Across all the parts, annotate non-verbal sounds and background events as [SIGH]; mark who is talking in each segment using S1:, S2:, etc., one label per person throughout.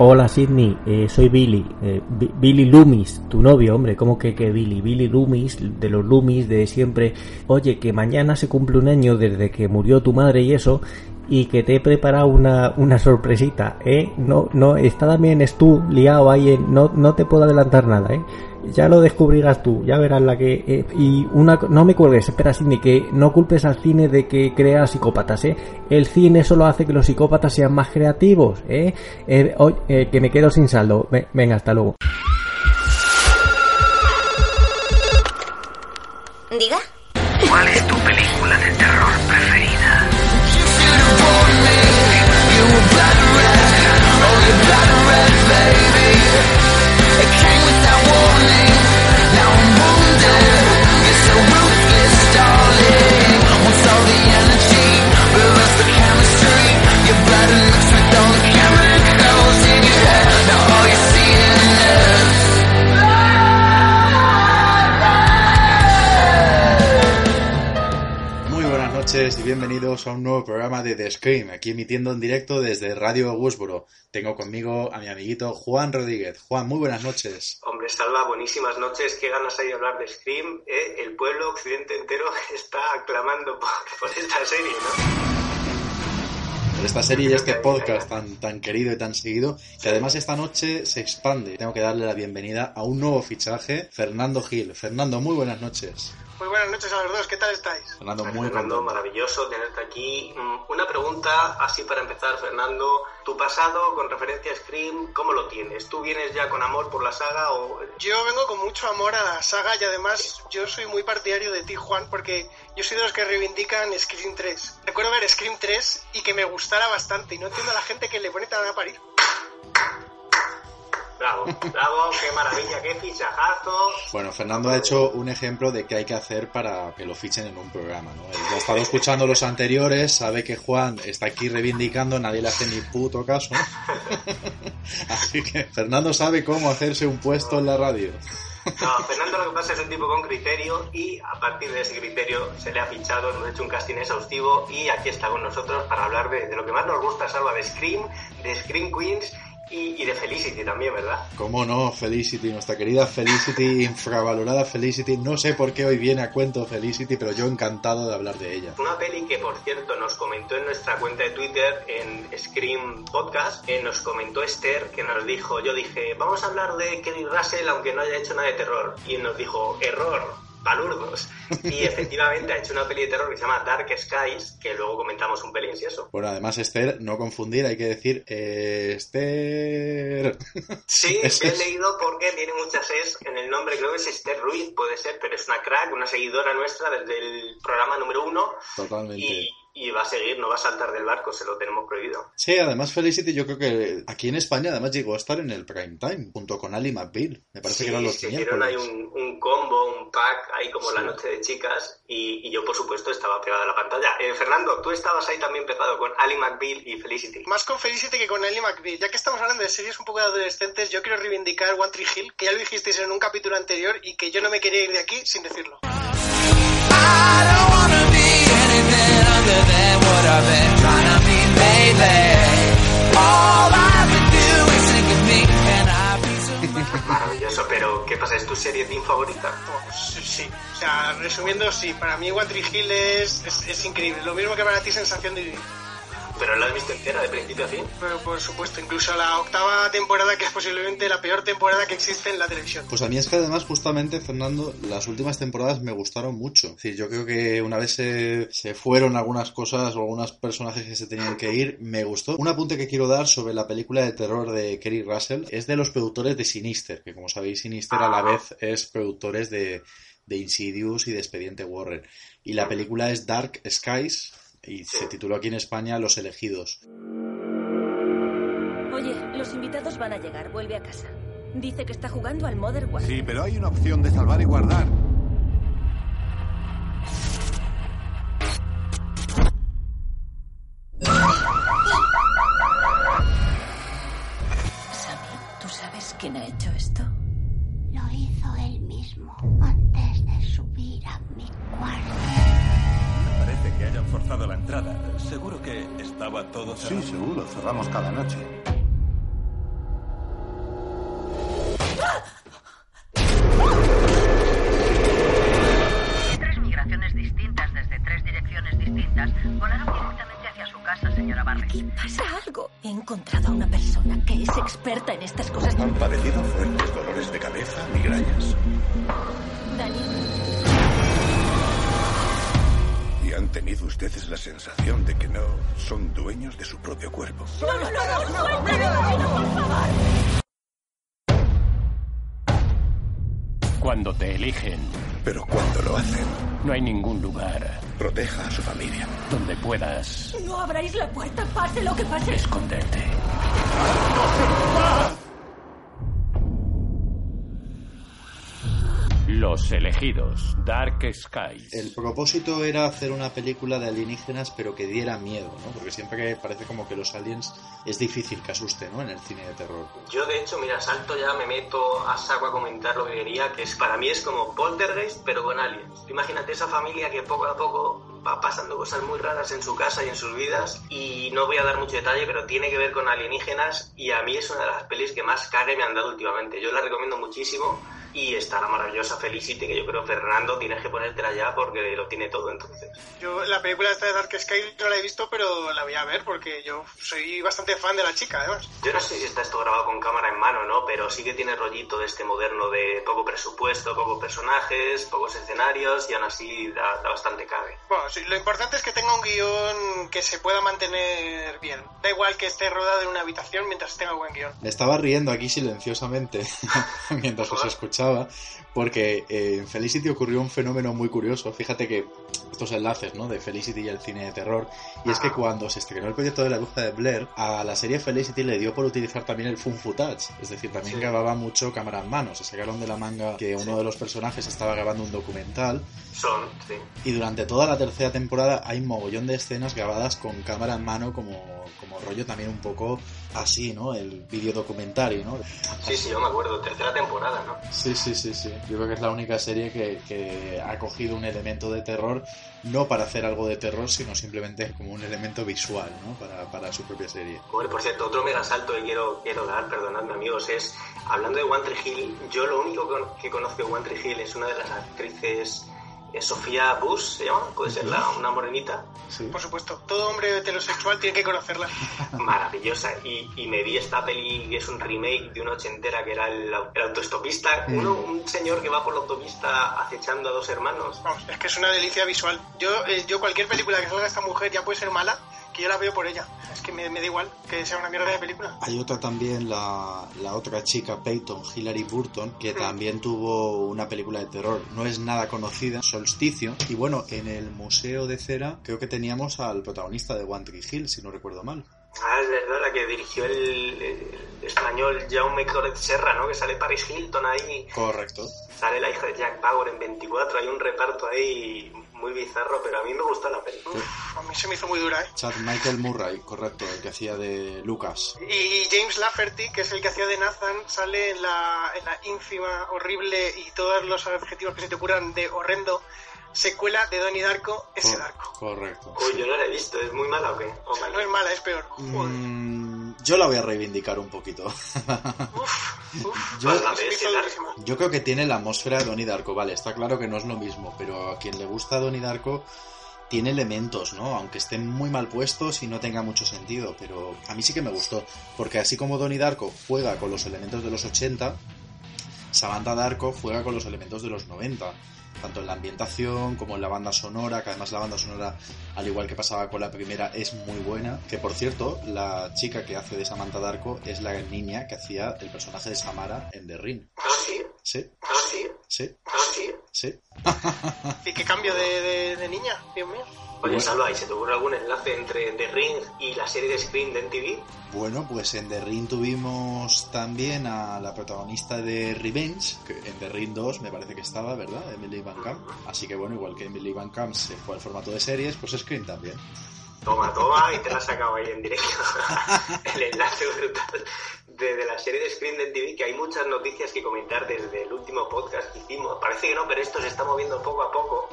S1: Hola Sidney, eh, soy Billy, eh, Billy Loomis, tu novio, hombre, ¿cómo que que Billy? Billy Loomis, de los Loomis de siempre. Oye, que mañana se cumple un año desde que murió tu madre y eso, y que te he preparado una, una sorpresita, ¿eh? No, no, está también es tú liado ahí, en, no, no te puedo adelantar nada, ¿eh? Ya lo descubrirás tú, ya verás la que... Eh, y una... No me cuelgues, espera Sidney, que no culpes al cine de que crea psicópatas, ¿eh? El cine solo hace que los psicópatas sean más creativos, ¿eh? eh, eh que me quedo sin saldo. Venga, hasta luego.
S2: ¿Diga?
S3: ¿Cuál es tu película de terror preferida?
S4: baby. It came without warning. Bienvenidos a un nuevo programa de The Scream, aquí emitiendo en directo desde Radio Woodsboro. Tengo conmigo a mi amiguito Juan Rodríguez. Juan, muy buenas noches.
S5: Hombre, Salva, buenísimas noches. Qué ganas hay de hablar de Scream. ¿eh? El pueblo occidente entero [LAUGHS] está aclamando por, esta serie, ¿no?
S4: Por esta serie y este podcast tan, tan querido y tan seguido, que además esta noche se expande. Tengo que darle la bienvenida a un nuevo fichaje, Fernando Gil. Fernando, muy buenas noches.
S6: Muy buenas noches a los dos, ¿qué tal estáis?
S5: Fernando, muy Fernando, maravilloso tenerte aquí. Mm, una pregunta así para empezar, Fernando. ¿Tu pasado con referencia a Scream, cómo lo tienes? ¿Tú vienes ya con amor por la saga o...?
S6: Yo vengo con mucho amor a la saga y además yo soy muy partidario de ti, Juan, porque yo soy de los que reivindican Scream 3. Recuerdo ver Scream 3 y que me gustara bastante y no entiendo a la gente que le pone tan a parir.
S5: Bravo, bravo, qué maravilla, qué fichajazo.
S4: Bueno, Fernando ha hecho un ejemplo de qué hay que hacer para que lo fichen en un programa, ¿no? Él ya ha estado escuchando los anteriores, sabe que Juan está aquí reivindicando, nadie le hace ni puto caso. [LAUGHS] Así que Fernando sabe cómo hacerse un puesto en la radio.
S5: No, Fernando lo que pasa es un tipo con criterio y a partir de ese criterio se le ha fichado, hemos hecho un casting exhaustivo y aquí está con nosotros para hablar de, de lo que más nos gusta, Salva, de Scream, de Scream Queens y, de Felicity también, ¿verdad?
S4: ¿Cómo no? Felicity, nuestra querida Felicity, [LAUGHS] infravalorada Felicity. No sé por qué hoy viene a cuento Felicity, pero yo encantado de hablar de ella.
S5: Una peli que, por cierto, nos comentó en nuestra cuenta de Twitter, en Scream Podcast, que nos comentó Esther, que nos dijo, yo dije, vamos a hablar de Kelly Russell aunque no haya hecho nada de terror. Y nos dijo, error, palurdos. Y [LAUGHS] efectivamente ha hecho una peli de terror que se llama Dark Skies, que luego comentamos un pelín si eso.
S4: Bueno, además Esther, no confundir, hay que decir eh, Esther.
S5: Sí, [LAUGHS] he leído porque tiene muchas es en el nombre, creo que es Esther Ruiz, puede ser, pero es una crack, una seguidora nuestra desde el programa número uno.
S4: Totalmente
S5: y va a seguir, no va a saltar del barco, se lo tenemos prohibido.
S4: Sí, además Felicity yo creo que aquí en España además llegó a estar en el prime time, junto con Ali McBeal. Me parece que eran los
S5: se hicieron ahí un, un, combo, un pack, ahí como la noche de chicas, y, yo por supuesto estaba pegada a la pantalla. Eh, Fernando, tú estabas ahí también pegado con Ali McBeal y Felicity.
S6: Más con Felicity que con Ali McBeal. Ya que estamos hablando de series un poco de adolescentes, yo quiero reivindicar One Tree Hill, que ya lo dijisteis en un capítulo anterior y que yo no me quería ir de aquí sin decirlo.
S5: Maravilloso, ¿Es tu serie team favorita?
S6: Pues, sí, o sea, resumiendo, sí, para mí One Hill es, es, increíble. Lo mismo que para ti, sensación de vivir.
S5: ¿Pero la has visto entera, de principio a fin?
S6: Pero, por supuesto, incluso la octava temporada, que es posiblemente la peor temporada que existe en la televisión.
S4: Pues a mí es que además, justamente, Fernando, las últimas temporadas me gustaron mucho. Es decir, yo creo que una vez se, se fueron algunas cosas o algunos personajes que se tenían que ir, me gustó. Un apunte que quiero dar sobre la película de terror de Kerry Russell es de los productores de Sinister, que como sabéis, Sinister a la vez es productores de, de Insidious y de Expediente Warren. Y la película es Dark Skies, y se tituló aquí en España Los elegidos.
S2: Oye, los invitados van a llegar, vuelve a casa. Dice que está jugando al Modern Warfare.
S7: Sí, pero hay una opción de salvar y guardar.
S8: Ustedes la sensación de que no son dueños de su propio cuerpo.
S2: no, no, no, no, suéltame, por favor.
S9: Cuando te eligen,
S8: Pero cuando lo hacen,
S9: no hay ningún lugar
S8: proteja a su familia.
S9: donde puedas
S2: No abráis la puerta, pase lo que pase.
S9: esconderte. Los elegidos, Dark Skies.
S4: El propósito era hacer una película de alienígenas, pero que diera miedo, ¿no? Porque siempre que parece como que los aliens es difícil que asuste, ¿no? En el cine de terror.
S5: Yo, de hecho, mira, salto ya, me meto a saco a comentar lo que quería, que es para mí es como Poltergeist, pero con aliens. Imagínate esa familia que poco a poco va pasando cosas muy raras en su casa y en sus vidas, y no voy a dar mucho detalle, pero tiene que ver con alienígenas, y a mí es una de las pelis que más cague me han dado últimamente. Yo la recomiendo muchísimo, y está la maravillosa Felicity, que yo creo, Fernando, tienes que ponértela ya porque lo tiene todo entonces.
S6: Yo la película esta de Dark Sky no la he visto, pero la voy a ver porque yo soy bastante fan de la chica, además.
S5: Yo no sé si está esto grabado con cámara en mano, ¿no? Pero sí que tiene rollito de este moderno de poco presupuesto, pocos personajes, pocos escenarios y aún así da, da bastante cabe.
S6: Bueno, sí, lo importante es que tenga un guion que se pueda mantener bien. Da igual que esté rodado en una habitación mientras tenga buen guion.
S4: Me estaba riendo aquí silenciosamente [LAUGHS] mientras os escuchaba, porque eh, en Felicity ocurrió un fenómeno muy curioso. Fíjate que estos enlaces, ¿no? De Felicity y el cine de terror. Y es que cuando se estrenó el proyecto de la bruja de Blair, a la serie Felicity le dio por utilizar también el fun footage. Es decir, también
S5: Sí.
S4: grababa mucho cámara en mano. Se sacaron de la manga que uno de los personajes estaba grabando un documental.
S5: Son, sí.
S4: Y durante toda la tercera temporada hay mogollón de escenas grabadas con cámara en mano como, como rollo también un poco así, ¿no? El vídeo documentario, ¿no?
S5: Sí, sí, yo me acuerdo. Tercera temporada, ¿no?
S4: Sí, sí, sí, sí. Yo creo que es la única serie que, que ha cogido un elemento de terror, no para hacer algo de terror, sino simplemente como un elemento visual, ¿no? Para, para su propia serie.
S5: Bueno, por cierto, otro mega salto que quiero, quiero dar, perdonadme amigos, es, hablando de One Tree Hill, yo lo único que conozco de One Tree Hill es una de las actrices, Sofía Bush, ¿se llama? Puede ser la, una morenita.
S4: Sí.
S6: Por supuesto, todo hombre heterosexual tiene que conocerla. [LAUGHS]
S5: maravillosa y, y me vi esta peli que es un remake de una ochentera que era el, el autostopista
S4: Mm.
S5: uno, un señor que va por la autopista acechando a dos hermanos
S6: Vamos, es que es una delicia visual. Yo, eh, yo cualquier película que salga esta mujer ya puede ser mala, que yo la veo por ella. Es que me, me da igual que sea una mierda de película.
S4: Hay otra también, la, la otra chica, Peyton, Hilary Burton, que también tuvo una película de terror. No es nada conocida, Solsticio. Y bueno, en el Museo de Cera creo que teníamos al protagonista de One Tree Hill, si no recuerdo mal.
S5: ah es verdad la que dirigió el, el español Jaume Cloret Serra no que sale Paris Hilton ahí
S4: Correcto.
S5: sale la hija de Jack Bauer en 24 hay un reparto ahí muy bizarro pero a mí me gustó la peli
S6: Uf, a mí se me hizo muy dura, ¿eh?
S4: Chad Michael Murray, correcto, el que hacía de Lucas.
S6: Y James Lafferty, que es el que hacía de Nathan, sale en la, en la ínfima, horrible y todos los adjetivos que se te ocurran de horrendo secuela de Donnie Darko, ese
S4: Cor-
S6: Darko.
S4: Correcto.
S5: uy yo no la he visto es muy mala o qué
S6: O sea, no es mala, es peor. Joder.
S4: Mm, yo la voy a reivindicar un poquito.
S6: Uf, uf. [LAUGHS]
S4: Yo-
S6: durísima.
S4: Yo creo que tiene la atmósfera de Donnie Darko, vale, está claro que no es lo mismo, pero a quien le gusta Donnie Darko tiene elementos, ¿no? Aunque estén muy mal puestos y no tenga mucho sentido, pero a mí sí que me gustó, porque así como Donnie Darko juega con los elementos de los 80, Samantha Darko juega con los elementos de los 90, tanto en la ambientación como en la banda sonora, que además la banda sonora, al igual que pasaba con la primera, es muy buena, que por cierto, la chica que hace de Samantha Darko es la niña que hacía el personaje de Samara en The Ring.
S5: ah sí
S4: Sí,
S5: ah sí
S4: sí,
S5: ah sí. [LAUGHS]
S6: Y qué cambio de, de- de niña, Dios mío.
S5: Oye. Salva, ¿y se te ocurre algún enlace entre The Ring y la serie de Scream de MTV?
S4: Bueno, pues en The Ring tuvimos también a la protagonista de Revenge, que en The Ring 2 me parece que estaba, ¿verdad? Emily Van Camp. Así que bueno, igual que Emily Van Camp se fue al formato de series, pues Scream también.
S5: Toma, toma, y te la has sacado ahí en directo. [LAUGHS] el enlace brutal de, de la serie de Screen de TV, que hay muchas noticias que comentar desde el último podcast que hicimos. Parece que no, pero esto se está moviendo poco a poco.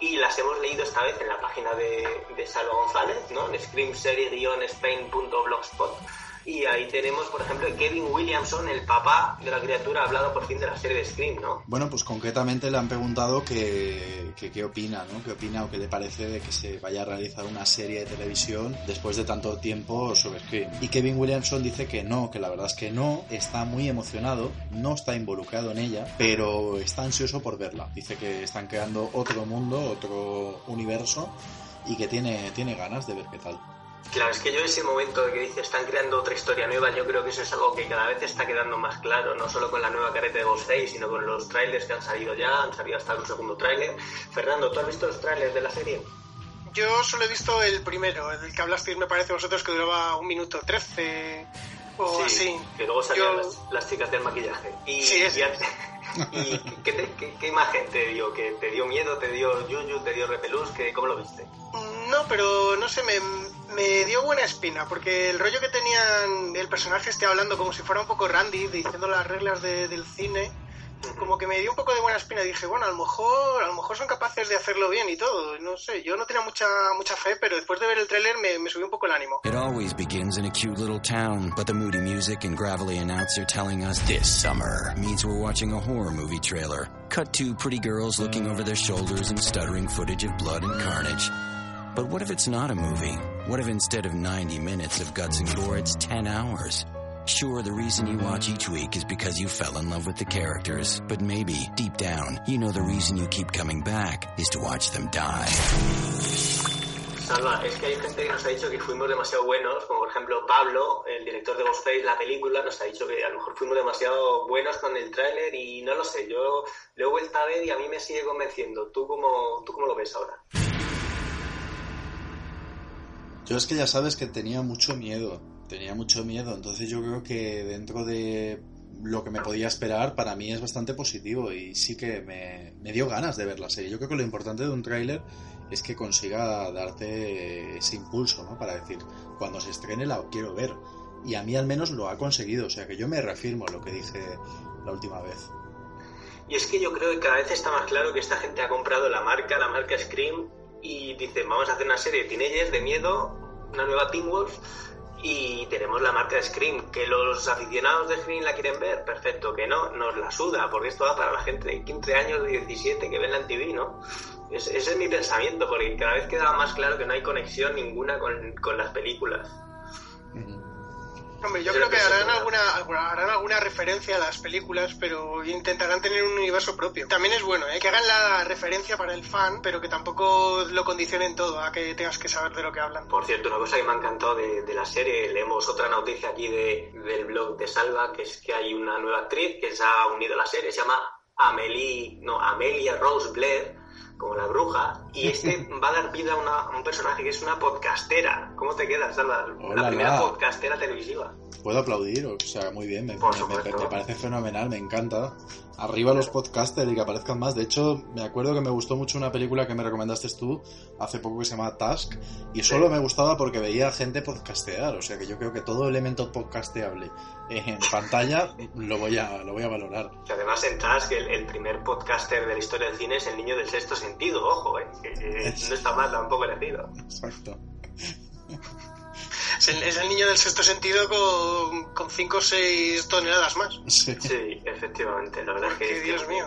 S5: Y las hemos leído esta vez en la página de, de Salva González, ¿no? En screamserie-spain.blogspot. Y ahí tenemos, por ejemplo, Kevin Williamson, el papá de la criatura, ha hablado por fin de la serie de Scream, ¿no?
S4: Bueno, pues concretamente le han preguntado que, que qué opina, ¿no? ¿Qué opina o qué le parece de que se vaya a realizar una serie de televisión después de tanto tiempo sobre Scream. Y Kevin Williamson dice que no, que la verdad es que no, está muy emocionado, no está involucrado en ella, pero está ansioso por verla. Dice que están creando otro mundo, otro universo y que tiene, tiene ganas de ver qué tal.
S5: Claro, es que yo ese momento de que dice están creando otra historia nueva, yo creo que eso es algo que cada vez está quedando más claro, no solo con la nueva carreta de Ghostface, sino con los trailers que han salido ya, han salido hasta un segundo tráiler. Fernando, ¿tú has visto los trailers de la serie?
S6: Yo solo he visto el primero, el que hablasteis me parece vosotros que duraba un minuto trece o
S5: sí,
S6: así.
S5: Que luego salían
S6: Yo-
S5: las, las chicas del maquillaje. Y,
S6: Sí, es-
S5: y, [LAUGHS] y ¿qué, te- qué- qué imagen te dio? ¿Que ¿Te dio miedo? ¿Te dio yuyu? ¿Te dio repelús? ¿Qué- ¿Cómo lo viste?
S6: No, pero no sé, me, me dio buena espina, porque el rollo que tenían el personaje esté hablando como si fuera un poco Randy, diciendo las reglas de- del cine, como que me dio un poco de buena espina. Dije, bueno, a lo mejor, a lo mejor son capaces de hacerlo bien y todo. No sé, yo no tenía mucha mucha fe, pero después de ver el tráiler me, me subió un poco el ánimo.
S10: It always begins in a cute little town, but the moody music and gravelly announcer telling us this summer means we're watching a horror movie trailer. Cut to pretty girls looking over their shoulders and stuttering footage of blood and carnage. But what if it's not a movie? What if instead of 90 minutes of guts and gore, it's 10 hours? Sure, the reason you watch each week is because you fell in love with the characters, but maybe, deep down, you know the reason you keep coming back is to watch them die.
S5: Salva, es que hay gente que nos ha dicho que fuimos demasiado buenos, como por ejemplo Pablo, el director de Ghostface, la película, nos ha dicho que a lo mejor fuimos demasiado buenos con el tráiler y no lo sé, yo lo he vuelto a ver y a mí me sigue convenciendo. ¿Tú cómo, tú cómo lo ves ahora?
S4: Yo es que ya sabes que tenía mucho miedo, tenía mucho miedo, entonces yo creo que dentro de lo que me podía esperar, para mí es bastante positivo y sí que me, dio ganas de ver la serie. Yo creo que lo importante de un tráiler es que consiga darte ese impulso, ¿no? Para decir, cuando se estrene la quiero ver. Y a mí al menos lo ha conseguido, o sea que yo me reafirmo a lo que dije la última vez.
S5: Y es que yo creo que cada vez está más claro que esta gente ha comprado la marca, la marca Scream, y dicen, vamos a hacer una serie de teenagers de miedo, una nueva Teen Wolf, y tenemos la marca Scream. Que los aficionados de Scream la quieren ver, perfecto, que no, nos la suda, porque esto va para la gente de 15 años, de 17, que ven la TV, ¿no? Es- ese es mi pensamiento, porque cada vez queda más claro que no hay conexión ninguna con, con las películas.
S6: Hombre, yo creo que harán alguna, harán alguna referencia a las películas, pero intentarán tener un universo propio. También es bueno, ¿eh? que hagan la referencia para el fan, pero que tampoco lo condicionen todo a que tengas que saber de lo que hablan.
S5: Por cierto, una cosa que me ha encantado de, de la serie, leemos otra noticia aquí de, del blog de Salva, que es que hay una nueva actriz que se ha unido a la serie, se llama Amelie, no, Amelia Rose Blair, como la bruja, y este [LAUGHS] va a dar vida a, una- a un personaje que es una podcastera. ¿Cómo te quedas?
S4: Hola,
S5: la primera
S4: la.
S5: podcastera televisiva.
S4: Puedo aplaudir, o sea, muy bien, me,
S5: Por
S4: me-
S5: supuesto.
S4: me- me parece fenomenal, me encanta. Arriba los podcasters y que aparezcan más. De hecho, me acuerdo que me gustó mucho una película que me recomendaste tú hace poco que se llama Task y solo me gustaba porque veía gente podcastear, o sea que yo creo que todo elemento podcasteable en pantalla lo voy a, lo voy a valorar.
S5: Que además en Task, el, el primer podcaster de la historia del cine es el niño del sexto sentido, ojo, ¿eh? que, no está mal tampoco elegido.
S4: Exacto. [LAUGHS]
S6: Es el, es el niño del sexto sentido con 5 o 6 toneladas más.
S4: Sí,
S5: Sí, efectivamente, la verdad es que...
S6: Dios mío.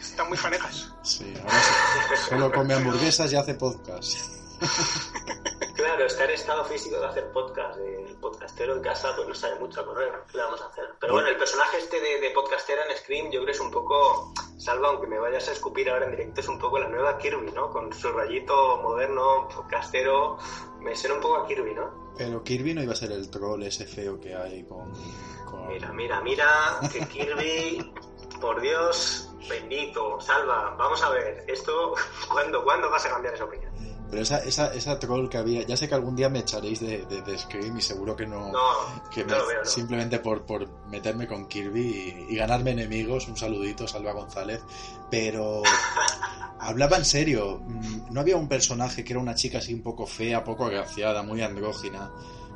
S6: Están muy fanejas.
S4: sí, ahora solo come hamburguesas y hace podcast. [LAUGHS]
S5: Claro, está en estado físico de hacer podcast. El podcastero en casa pues no sabe mucho a correr. ¿Qué le vamos a hacer? Pero bueno, el personaje este de, de podcastera en Scream yo creo que es un poco, salva aunque me vayas a escupir ahora en directo, es un poco la nueva Kirby, ¿no? Con su rayito moderno, podcastero, me suena un poco a Kirby, ¿no?
S4: Pero Kirby no iba a ser el troll ese feo que hay con... con-
S5: Mira, mira, mira, que Kirby, [LAUGHS] por Dios, bendito, salva, vamos a ver, esto, ¿cuándo, ¿cuándo vas a cambiar esa opinión?
S4: Pero esa, esa, esa troll que había, ya sé que algún día me echaréis de, de, de Scream y seguro que no,
S5: No,
S4: que
S5: no
S4: me-
S5: lo veo, no.
S4: simplemente por, por meterme con Kirby y, y ganarme enemigos, un saludito, Salva González, pero [LAUGHS] hablaba en serio, mm, no había un personaje que era una chica así un poco fea, poco agraciada, muy andrógina,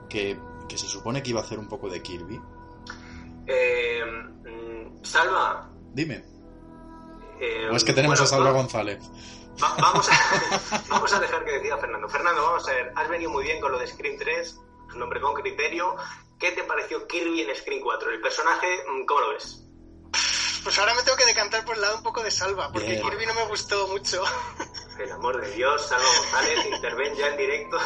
S4: que, que se supone que iba a hacer un poco de Kirby.
S5: Eh, mm, salva.
S4: Dime.
S5: eh,
S4: O es que tenemos
S5: bueno,
S4: a Salva
S5: va-
S4: González.
S5: Va- vamos, a, vamos a dejar que decida Fernando. Fernando, vamos a ver, has venido muy bien con lo de Scream 3. un hombre con criterio. ¿Qué te pareció Kirby en Screen 4? El personaje, mm, ¿cómo lo ves?
S6: Pues ahora me tengo que decantar por el lado un poco de Salva, porque
S5: Bien.
S6: Kirby no me gustó mucho.
S5: El amor de Dios, Salva González, interven ya en directo.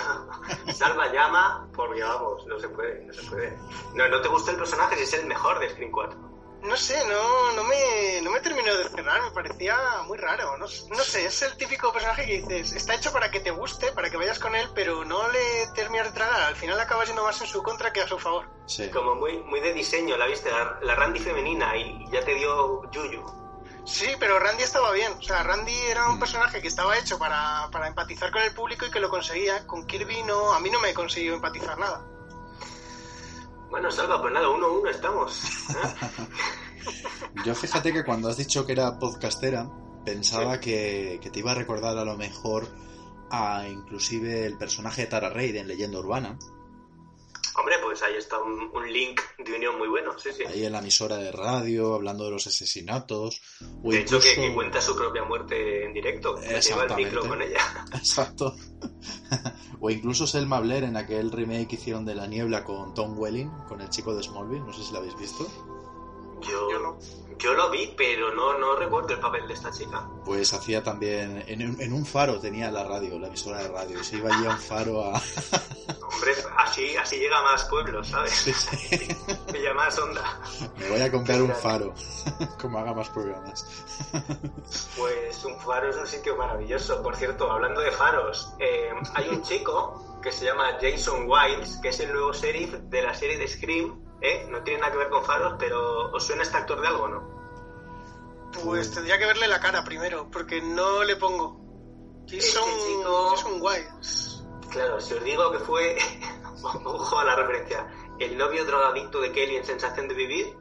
S5: Salva llama, porque vamos, no se puede, no se puede. No, no te gusta el personaje, si es el mejor de Screen 4.
S6: No sé, no, no, me, no me terminó de cerrar, me parecía muy raro. No, no sé, es el típico personaje que dices, está hecho para que te guste, para que vayas con él, pero no le terminas de tragar. Al final acaba yendo más en su contra que a su favor.
S4: Sí.
S5: Como muy, muy de diseño, la viste, la, la Randy femenina y ya te dio Yuyu.
S6: Sí, pero Randy estaba bien. O sea, Randy era
S4: Mm.
S6: un personaje que estaba hecho para, para empatizar con el público y que lo conseguía. Con Kirby no, a mí no me consiguió empatizar nada.
S5: Bueno, Salva, pues nada, uno a uno estamos. ¿eh? [LAUGHS]
S4: Yo fíjate que cuando has dicho que era podcastera, pensaba que, que te iba a recordar a lo mejor a inclusive el personaje de Tara Reid en Leyenda Urbana,
S5: Hombre, pues ahí está un, un link de unión muy bueno, sí, sí.
S4: ahí en la emisora de radio, hablando de los asesinatos, o
S5: De hecho, que, cuenta su propia muerte en directo. que Lleva el micro con ella. [LAUGHS]
S4: Exacto. [LAUGHS] o incluso Selma Blair en aquel remake que hicieron de La Niebla con Tom Welling, con el chico de Smallville, no sé si lo habéis visto.
S5: Yo, yo, lo vi, pero no, no recuerdo el papel de esta chica.
S4: Pues hacía también, en, un- en un faro tenía la radio, la emisora de radio, y se iba allí a un faro a... [LAUGHS]
S5: Hombre, así, así llega a más pueblos, ¿sabes? [LAUGHS] Pilla más onda.
S4: Me voy a comprar un faro, [LAUGHS] como haga más programas.
S5: Pues un faro es un sitio maravilloso. Por cierto, hablando de faros, eh, hay un chico que se llama Jason Wiles, que es el nuevo sheriff de la serie de Scream. ¿Eh? No tiene nada que ver con faros, pero ¿os suena este actor de algo o no?
S6: Pues tendría que verle la cara primero, porque no le pongo. Jason, Jason Wiles.
S5: Claro, si os digo que fue, [LAUGHS] ojo a la referencia, el novio drogadicto de Kelly en Sensación de Vivir,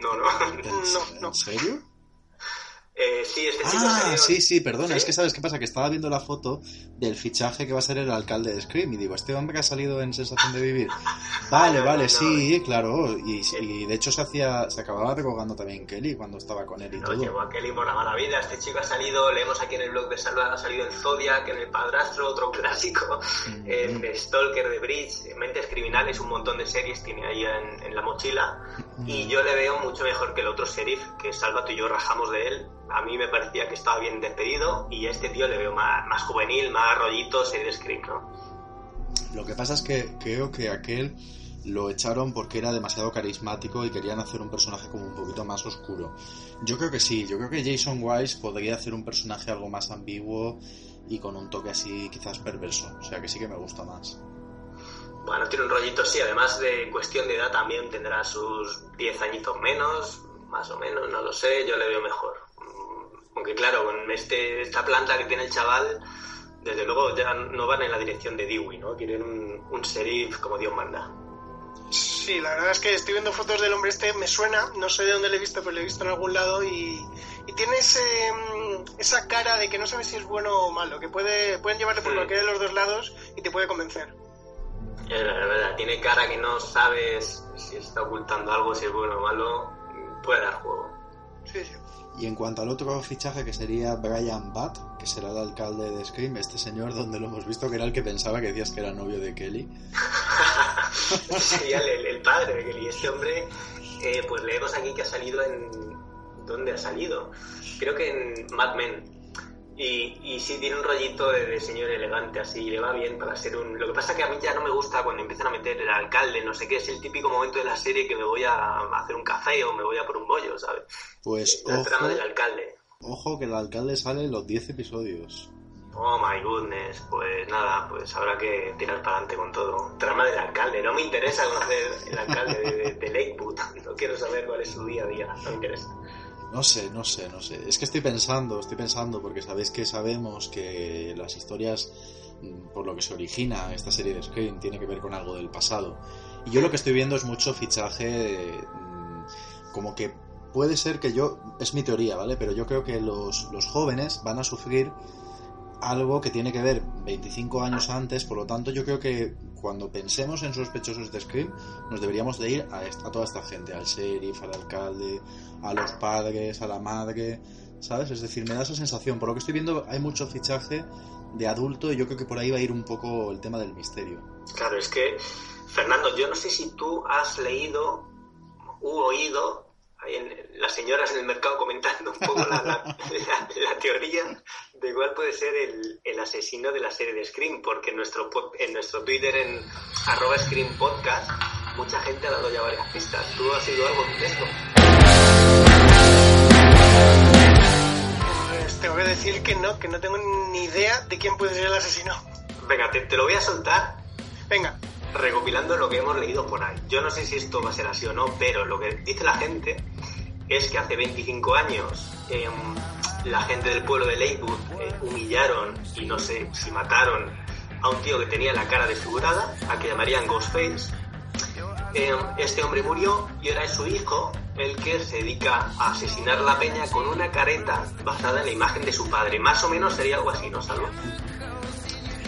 S5: no, no.
S4: ¿En, ¿En serio?
S5: Eh, sí, este chico
S4: Ah, sí, sí, perdona,
S5: ¿Sí?
S4: es que sabes qué pasa, que estaba viendo la foto del fichaje que va a ser el alcalde de Scream y digo, este hombre que ha salido en Sensación de Vivir. [LAUGHS] Vale,
S5: no,
S4: vale,
S5: no,
S4: sí, claro, y, y de hecho se hacía, se acababa recogando también Kelly cuando estaba con él y
S5: No,
S4: todo.
S5: llevó a Kelly por la mala vida. Este chico ha salido, leemos aquí en el blog de Salva, ha salido en Zodiac, en El Padrastro, otro clásico, en Stalker de Bridge, en Mentes Criminales, un montón de series tiene ahí en, en la mochila. Y yo le veo mucho mejor que el otro sheriff, que Salva tú y yo rajamos de él. A mí me parecía que estaba bien despedido y a este tío le veo más, más juvenil, más rollito, serie de Scream, ¿no?
S4: Lo que pasa es que creo que aquel lo echaron porque era demasiado carismático y querían hacer un personaje como un poquito más oscuro. Yo creo que sí, yo creo que Jason Wise podría hacer un personaje algo más ambiguo y con un toque así quizás perverso. O sea que sí que me gusta más.
S5: Bueno, tiene un rollito, sí, además de cuestión de edad también tendrá sus 10 añitos menos, más o menos, no lo sé, yo le veo mejor. Aunque claro, con este, esta planta que tiene el chaval, desde luego ya no van en la dirección de Dewey, ¿no? Quieren un, un sheriff como Dios manda.
S6: Sí, la verdad es que estoy viendo fotos del hombre este, me suena, no sé de dónde lo he visto, pero lo he visto en algún lado y, y tiene ese, mm, esa cara de que no sabes si es bueno o malo, que puede, pueden llevarte por
S5: Sí.
S6: cualquiera de los dos lados y te puede convencer.
S5: Es la verdad, tiene cara que no sabes si está ocultando algo, si es bueno o malo, puede dar juego.
S6: Sí, sí.
S4: Y en cuanto al otro fichaje que sería Brian Butt, que será el alcalde de Scream, este señor donde lo hemos visto que era el que pensaba que decías que era novio de Kelly. [LAUGHS]
S5: Sería el, padre de Kelly. Este hombre, eh, pues leemos aquí que ha salido en... ¿Dónde ha salido? Creo que en Mad Men. Y, y sí tiene un rollito de, de señor elegante así, le va bien para ser un... Lo que pasa que a mí ya no me gusta cuando empiezan a meter el alcalde, no sé qué, es el típico momento de la serie que me voy a hacer un café o me voy a por un bollo, ¿sabes?
S4: Pues
S5: La
S4: ojo,
S5: trama del alcalde.
S4: ojo que el alcalde sale en los 10 episodios.
S5: Oh my goodness, pues nada, pues habrá que tirar para adelante con todo. Trama del alcalde, no me interesa conocer el alcalde de, de, de Lakewood, [LAUGHS] no quiero saber cuál es su día a día, no me interesa.
S4: No sé, no sé, no sé. Es que estoy pensando, estoy pensando, porque sabéis que sabemos que las historias, mm, por lo que se origina esta serie de Scream, tiene que ver con algo del pasado. Y yo lo que estoy viendo es mucho fichaje, mm, como que puede ser que yo, es mi teoría, ¿vale? Pero yo creo que los, los jóvenes van a sufrir algo que tiene que ver 25 años antes, por lo tanto yo creo que cuando pensemos en sospechosos de Scream nos deberíamos de ir a, toda esta gente, al sheriff, al alcalde, a los padres, a la madre, ¿sabes? Es decir, me da esa sensación, por lo que estoy viendo hay mucho fichaje de adulto y yo creo que por ahí va a ir un poco el tema del misterio.
S5: Claro, es que Fernando, yo no sé si tú has leído u oído ahí en, las señoras en el mercado comentando un poco la, la- la- la teoría de cuál puede ser el, el asesino de la serie de Scream, porque en nuestro, en nuestro Twitter, en arroba Scream Podcast, mucha gente ha dado ya varias pistas. ¿Tú has oído algo de esto?
S6: Pues tengo que decir que no, que no tengo ni idea de quién puede ser el asesino.
S5: Venga, te, te lo voy a soltar
S6: Venga,
S5: recopilando lo que hemos leído por ahí. Yo no sé si esto va a ser así o no, pero lo que dice la gente es que hace 25 años em, la gente del pueblo de Lakewood eh, humillaron y no sé si mataron a un tío que tenía la cara desfigurada, a que llamarían Ghostface. Em, este hombre murió y ahora es su hijo el que se dedica a asesinar a la peña con una careta basada en la imagen de su padre. Más o menos sería algo así, ¿no, Salva?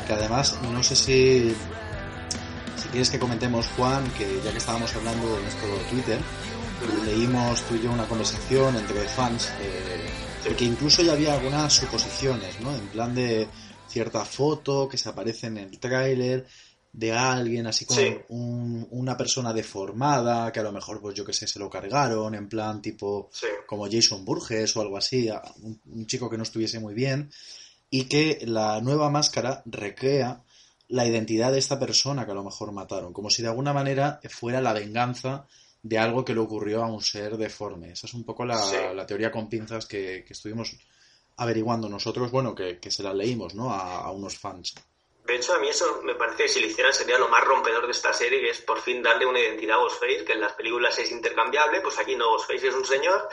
S4: Que además, no sé si quieres que comentemos, Juan, que ya que estábamos hablando de nuestro Twitter, leímos tú y yo una conversación entre fans, eh, y que incluso ya había algunas suposiciones, ¿no? En plan de cierta foto que se aparece en el tráiler de alguien así como
S5: Sí.
S4: un- una persona deformada que a lo mejor pues yo que sé se lo cargaron en plan tipo
S5: Sí.
S4: como Jason Burgess o algo así un chico que no estuviese muy bien y que la nueva máscara recrea la identidad de esta persona que a lo mejor mataron, como si de alguna manera fuera la venganza de algo que le ocurrió a un ser deforme. Esa es un poco la,
S5: Sí.
S4: la teoría con pinzas que, que estuvimos averiguando nosotros, bueno, que, que se la leímos, ¿no? A, a unos fans.
S5: De hecho, a mí eso me parece que si lo hicieran sería lo más rompedor de esta serie, que es por fin darle una identidad a Ghostface, que en las películas es intercambiable, pues aquí no, Ghostface es un señor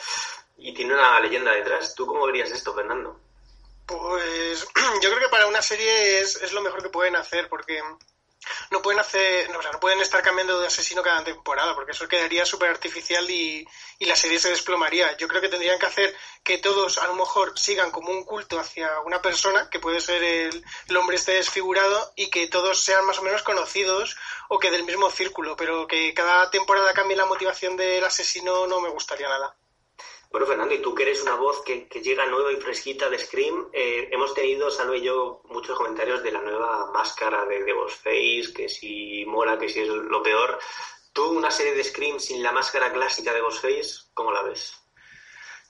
S5: y tiene una leyenda detrás. ¿Tú cómo verías esto, Fernando?
S6: Pues [CLEARS THROAT] yo creo que para una serie es, es lo mejor que pueden hacer, porque no pueden hacer, no, o sea, no pueden estar cambiando de asesino cada temporada, porque eso quedaría súper artificial y, y la serie se desplomaría. Yo creo que tendrían que hacer que todos a lo mejor sigan como un culto hacia una persona, que puede ser el, el hombre este desfigurado, y que todos sean más o menos conocidos o que del mismo círculo, pero que cada temporada cambie la motivación del asesino no me gustaría nada.
S5: Bueno, Fernando, y tú que eres una voz que, que llega nueva y fresquita de Scream, eh, hemos tenido, Salve y yo, muchos comentarios de la nueva máscara de, de Ghostface, que si mola, que si es lo peor. ¿Tú una serie de Scream sin la máscara clásica de Ghostface, cómo la ves?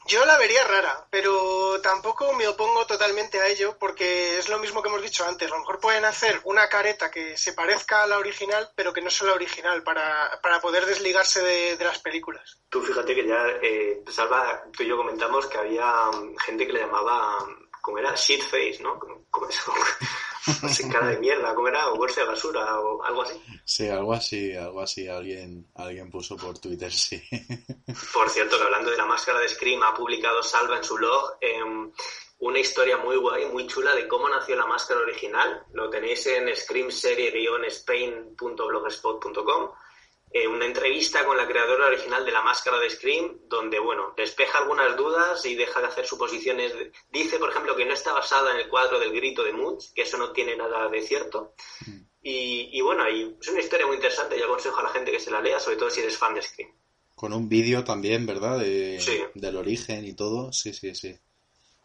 S6: Yo la vería rara, pero tampoco me opongo totalmente a ello porque es lo mismo que hemos dicho antes. A lo mejor pueden hacer una careta que se parezca a la original, pero que no sea la original para, para poder desligarse de, de las películas.
S5: Tú fíjate que ya, eh, Salva, tú y yo comentamos que había mm, gente que le llamaba, mm, ¿cómo era? Shitface, ¿no? ¿Cómo- ¿Cómo eso? [LAUGHS] Sé, cara de mierda, ¿cómo era? O bolsa de basura o algo así.
S4: Sí, algo así, algo así alguien, alguien puso por Twitter, sí. [LAUGHS]
S5: Por cierto, que hablando de la máscara de Scream, ha publicado Salva en su blog em, una historia muy guay, muy chula de cómo nació la máscara original. Lo tenéis en screamserie-spain.blogspot.com. Eh, una entrevista con la creadora original de la máscara de Scream, donde, bueno, despeja algunas dudas y deja de hacer suposiciones. Dice, por ejemplo, que no está basada en el cuadro del grito de Munch, que eso no tiene nada de cierto. Y, y bueno, y es una historia muy interesante. Yo aconsejo a la gente que se la lea, sobre todo si eres fan de Scream.
S4: Con un vídeo también, ¿verdad? De,
S5: Sí.
S4: Del origen y todo. Sí, sí, sí.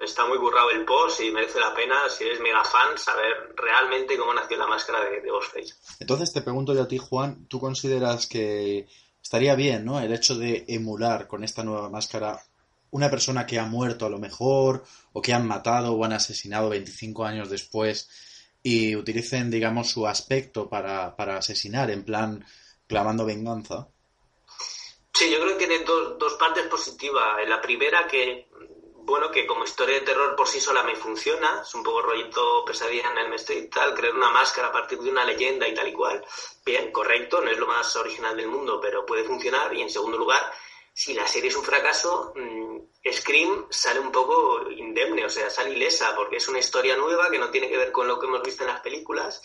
S5: Está muy currado el post y merece la pena, si eres mega fan, saber realmente cómo nació la máscara de, de Ghostface.
S4: Entonces te pregunto yo a ti, Juan, ¿tú consideras que estaría bien, ¿no? El hecho de emular con esta nueva máscara una persona que ha muerto a lo mejor, o que han matado o han asesinado 25 años después y utilicen, digamos, su aspecto para, para asesinar, en plan clamando venganza.
S5: Sí, yo creo que tiene dos, dos partes positivas. La primera que, bueno, que como historia de terror por sí sola me funciona, es un poco rollito pesadilla en el Street tal, crear una máscara a partir de una leyenda y tal y cual. Bien, correcto, no es lo más original del mundo, pero puede funcionar. Y en segundo lugar, si la serie es un fracaso, mmm, Scream sale un poco indemne, o sea, sale ilesa, porque es una historia nueva que no tiene que ver con lo que hemos visto en las películas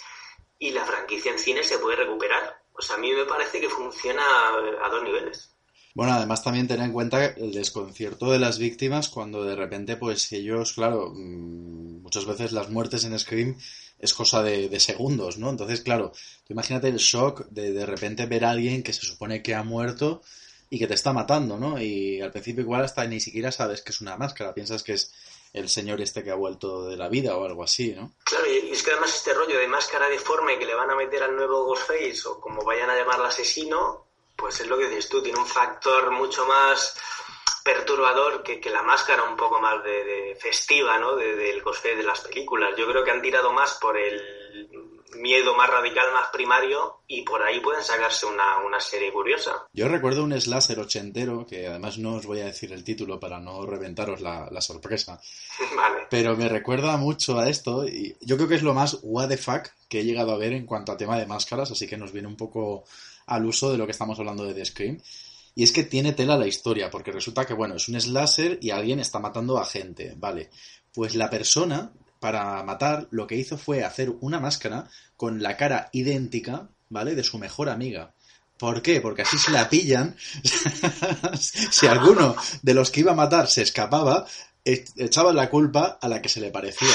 S5: y la franquicia en cine se puede recuperar. O sea, a mí me parece que funciona a dos niveles.
S4: Bueno, además también tener en cuenta el desconcierto de las víctimas cuando de repente, pues ellos, claro, mmm, muchas veces las muertes en Scream es cosa de, segundos, ¿no? Entonces, claro, imagínate el shock de de repente ver a alguien que se supone que ha muerto y que te está matando, ¿no? Y al principio igual hasta ni siquiera sabes que es una máscara, piensas que es el señor este que ha vuelto de la vida o algo así, ¿no?
S5: Claro, y es que además este rollo de máscara deforme que le van a meter al nuevo Ghostface o como vayan a llamarlo asesino, pues es lo que dices tú, tiene un factor mucho más perturbador que, que la máscara un poco más de, de festiva, ¿no? De- del Ghostface de las películas. Yo creo que han tirado más por el miedo más radical, más primario y por ahí pueden sacarse una, una serie curiosa.
S4: Yo recuerdo un slasher ochentero, que además no os voy a decir el título para no reventaros la, la sorpresa, [LAUGHS]
S5: vale.
S4: pero me recuerda mucho a esto y yo creo que es lo más what the fuck que he llegado a ver en cuanto a tema de máscaras, así que nos viene un poco al uso de lo que estamos hablando de The Scream. Y es que tiene tela la historia, porque resulta que, bueno, es un slasher y alguien está matando a gente, ¿vale? Pues la persona, para matar, lo que hizo fue hacer una máscara con la cara idéntica, ¿vale? De su mejor amiga. ¿Por qué? Porque así si la pillan, [LAUGHS] si alguno de los que iba a matar se escapaba, e- echaban la culpa a la que se le parecía.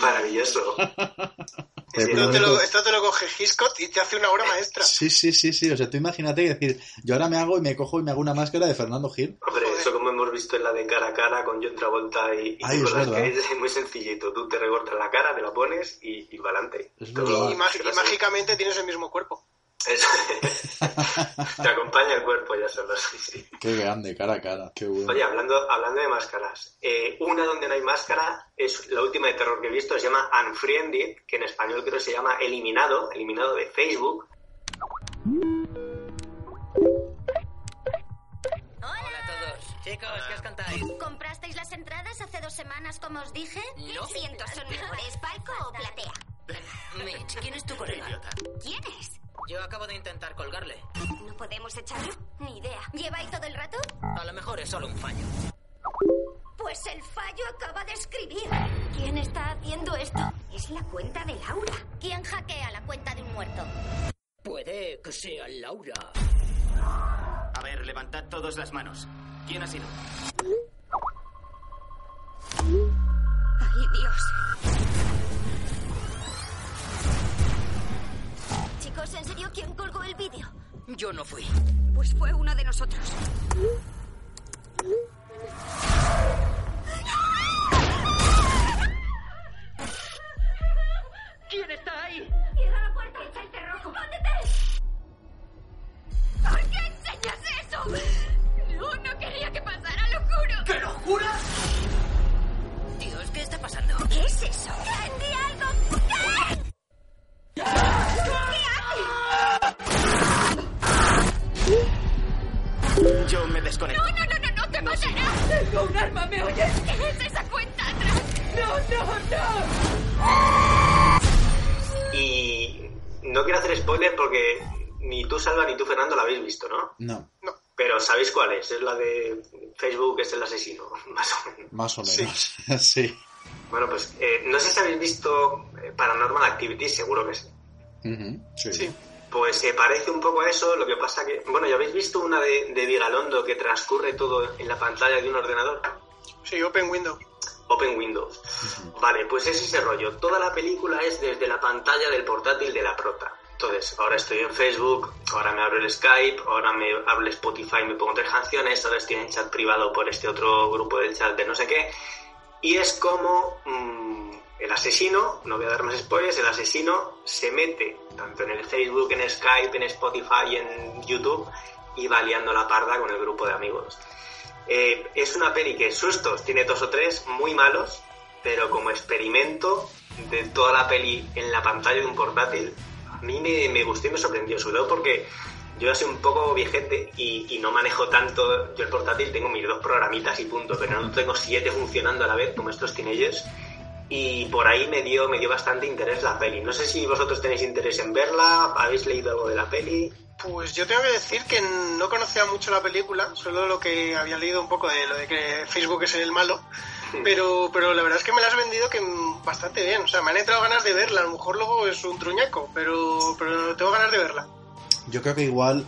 S5: Maravilloso. [LAUGHS]
S6: Esto te, lo,
S4: prometo-
S6: esto te lo coge Hitchcock y te hace una obra maestra.
S4: Sí, sí, sí, sí. O sea, tú imagínate decir, yo ahora me hago y me cojo y me hago una máscara de Fernando Gil.
S5: Hombre, eso como hemos visto en la de cara a cara con John Travolta y, y
S4: Ay, es
S5: Nicolas
S4: verdad.
S5: Cage, es muy sencillito. Tú te recortas la cara, te la pones y, y para adelante.
S6: Y mágicamente tienes el mismo cuerpo. [LAUGHS]
S5: Te acompaña el cuerpo ya solo, sí, sí.
S4: Qué grande, cara a cara. Qué bueno.
S5: Oye, hablando, hablando de máscaras, eh, una donde no hay máscara es la última de terror que he visto, se llama Unfriended, que en español creo que se llama Eliminado, eliminado de Facebook.
S11: Hola a todos. Chicos, ¿qué os cantáis?
S12: ¿Comprasteis las entradas hace dos semanas, como os dije? ¿Qué asientos son mejores, palco o platea?
S11: Mitch, ¿quién es tu colega?
S12: ¿Quién es?
S11: Yo acabo de intentar colgarle.
S12: ¿No podemos echarlo? Ni idea. ¿Lleva ahí todo el rato?
S11: A lo mejor es solo un fallo.
S12: Pues el fallo acaba de escribir. ¿Quién está haciendo esto? Es la cuenta de Laura. ¿Quién hackea la cuenta de un muerto?
S11: Puede que sea Laura.
S13: A ver, levantad todas las manos. ¿Quién ha sido?
S12: ¡Ay, Dios! Chicos, ¿en serio quién colgó el vídeo?
S11: Yo no fui.
S12: Pues fue uno de nosotros.
S11: ¿Quién está ahí?
S12: ¡Cierra la puerta y echa el rojo! ¡Escóndete! ¿Por qué enseñas eso? No, no quería que pasara, lo juro.
S11: ¿Qué locura? Dios, ¿qué está pasando?
S12: ¿Qué es eso? ¡Di algo! ¿Qué?
S13: Yo me desconecto.
S12: No, no, no, no, no te matará. Tengo un arma, ¿me oyes? ¿Qué es esa cuenta atrás? No, no, no.
S5: Y no quiero hacer spoiler porque ni tú, Salva, ni tú, Fernando, la habéis visto, ¿no?
S4: No,
S5: Pero ¿sabéis cuál es? Es la de Facebook es el asesino, [LAUGHS] más o menos.
S4: más o menos. [LAUGHS] Sí.
S5: Bueno, pues eh, no sé si habéis visto eh, Paranormal Activity, seguro que sí.
S4: Sí.
S5: Pues se parece un poco a eso, lo que pasa que... Bueno, ¿ya habéis visto una de, de Vigalondo que transcurre todo en la pantalla de un ordenador?
S6: Sí, Open Window.
S5: Open Windows. Vale, pues es ese rollo. Toda la película es desde la pantalla del portátil de la prota. Entonces, ahora estoy en Facebook, ahora me abro el Skype, ahora me abro el Spotify, me pongo tres canciones, ahora estoy en chat privado por este otro grupo del chat de no sé qué. Y es como mm, el asesino, no voy a dar más spoilers, el asesino se mete tanto en el Facebook, en Skype, en Spotify, en YouTube y va liando la parda con el grupo de amigos. Eh, es una peli que sustos tiene dos o tres muy malos, pero como experimento de toda la peli en la pantalla de un portátil, a mí me, me gustó y me sorprendió, sobre todo porque yo ya soy un poco viejete y, y no manejo tanto yo el portátil, tengo mis dos programitas y punto, pero no tengo siete funcionando a la vez como estos teenagers y por ahí me dio, me dio bastante interés la peli. No sé si vosotros tenéis interés en verla, habéis leído algo de la peli.
S6: Pues yo tengo que decir que no conocía mucho la película, solo lo que había leído un poco de lo de que Facebook es el malo, pero, pero la verdad es que me la has vendido que bastante bien, o sea, me han entrado ganas de verla, a lo mejor luego es un truñaco, pero, pero tengo ganas de verla.
S4: Yo creo que igual,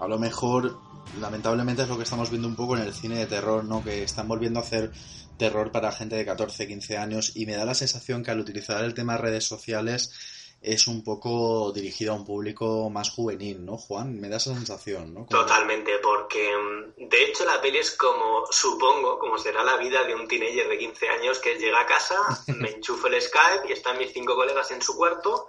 S4: a lo mejor, lamentablemente es lo que estamos viendo un poco en el cine de terror, ¿no? Que están volviendo a hacer terror para gente de 14, 15 años y me da la sensación que al utilizar el tema redes sociales es un poco dirigido a un público más juvenil, ¿no, Juan? Me da esa sensación, ¿no? Como-
S5: Totalmente, porque mm, de hecho la peli es como, supongo, como será la vida de un teenager de 15 años que llega a casa, [LAUGHS] me enchufo el Skype y están mis cinco colegas en su cuarto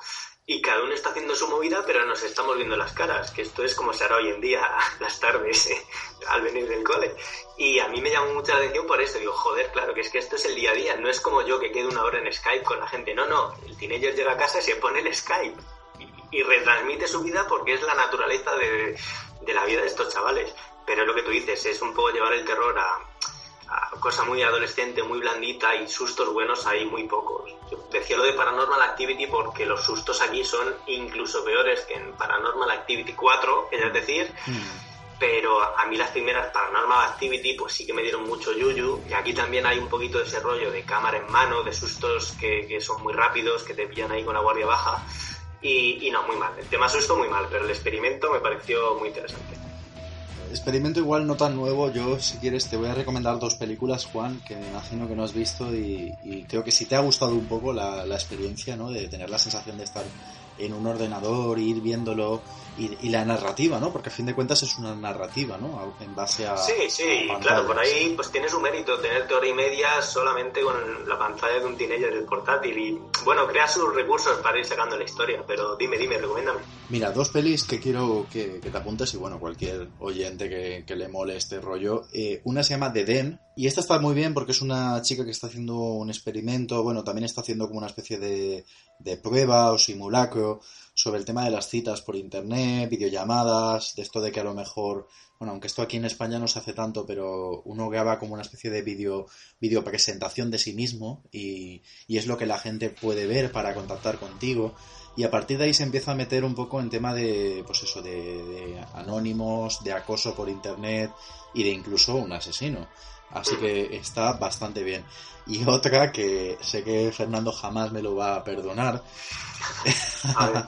S5: y cada uno está haciendo su movida, pero nos estamos viendo las caras, que esto es como se hará hoy en día [LAUGHS] las tardes eh, al venir del cole. Y a mí me llamó mucha atención por eso, digo, joder, claro, que es que esto es el día a día, no es como yo que quedo una hora en Skype con la gente, no, no, el teenager llega a casa y se pone el Skype y retransmite su vida porque es la naturaleza de, de la vida de estos chavales. Pero lo que tú dices, es un poco llevar el terror a cosa muy adolescente, muy blandita y sustos buenos hay muy pocos. Yo decía lo de Paranormal Activity porque los sustos aquí son incluso peores que en Paranormal Activity 4, que es decir, pero a mí las primeras Paranormal Activity pues sí que me dieron mucho yuyu y aquí también hay un poquito de ese rollo de cámara en mano, de sustos que, que son muy rápidos, que te pillan ahí con la guardia baja y, y no, muy mal. El tema susto muy mal, pero el experimento me pareció muy interesante.
S4: Experimento igual no tan nuevo, yo si quieres te voy a recomendar dos películas, Juan, que me imagino que no has visto y, y creo que si te ha gustado un poco la, la experiencia, ¿no? De tener la sensación de estar en un ordenador, ir viéndolo y, y la narrativa, ¿no? Porque a fin de cuentas es una narrativa, ¿no? En base a...
S5: Sí, sí,
S4: a
S5: claro, por ahí pues tiene su mérito tenerte hora y media solamente con la pantalla de un teenager del portátil y bueno, crea sus recursos para ir sacando la historia, pero dime, dime, recomiéndame.
S4: Mira, dos pelis que quiero que, que te apuntes y bueno, cualquier oyente que, que le mole este rollo. Eh, una se llama The Den y esta está muy bien porque es una chica que está haciendo un experimento, bueno, también está haciendo como una especie de, de prueba o simulacro sobre el tema de las citas por internet, videollamadas, de esto de que a lo mejor, bueno, aunque esto aquí en España no se hace tanto, pero uno graba como una especie de vídeo video presentación de sí mismo y, y es lo que la gente puede ver para contactar contigo. Y a partir de ahí se empieza a meter un poco en tema de, pues eso, de, de anónimos, de acoso por internet y de incluso un asesino. Así que está bastante bien. Y otra que sé que Fernando jamás me lo va a perdonar. [LAUGHS]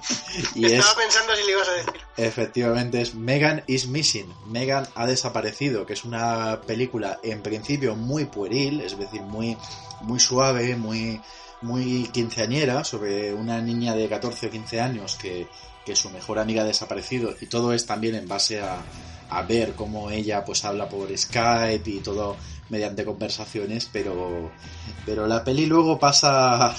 S4: y es,
S6: Estaba pensando si le ibas a decir.
S4: efectivamente, es Megan is Missing. Megan ha desaparecido, que es una película en principio muy pueril, es decir, muy, muy suave, muy, muy quinceañera, sobre una niña de 14 o 15 años que, que su mejor amiga ha desaparecido. Y todo es también en base a, a ver cómo ella pues habla por Skype y todo mediante conversaciones, pero pero la peli luego pasa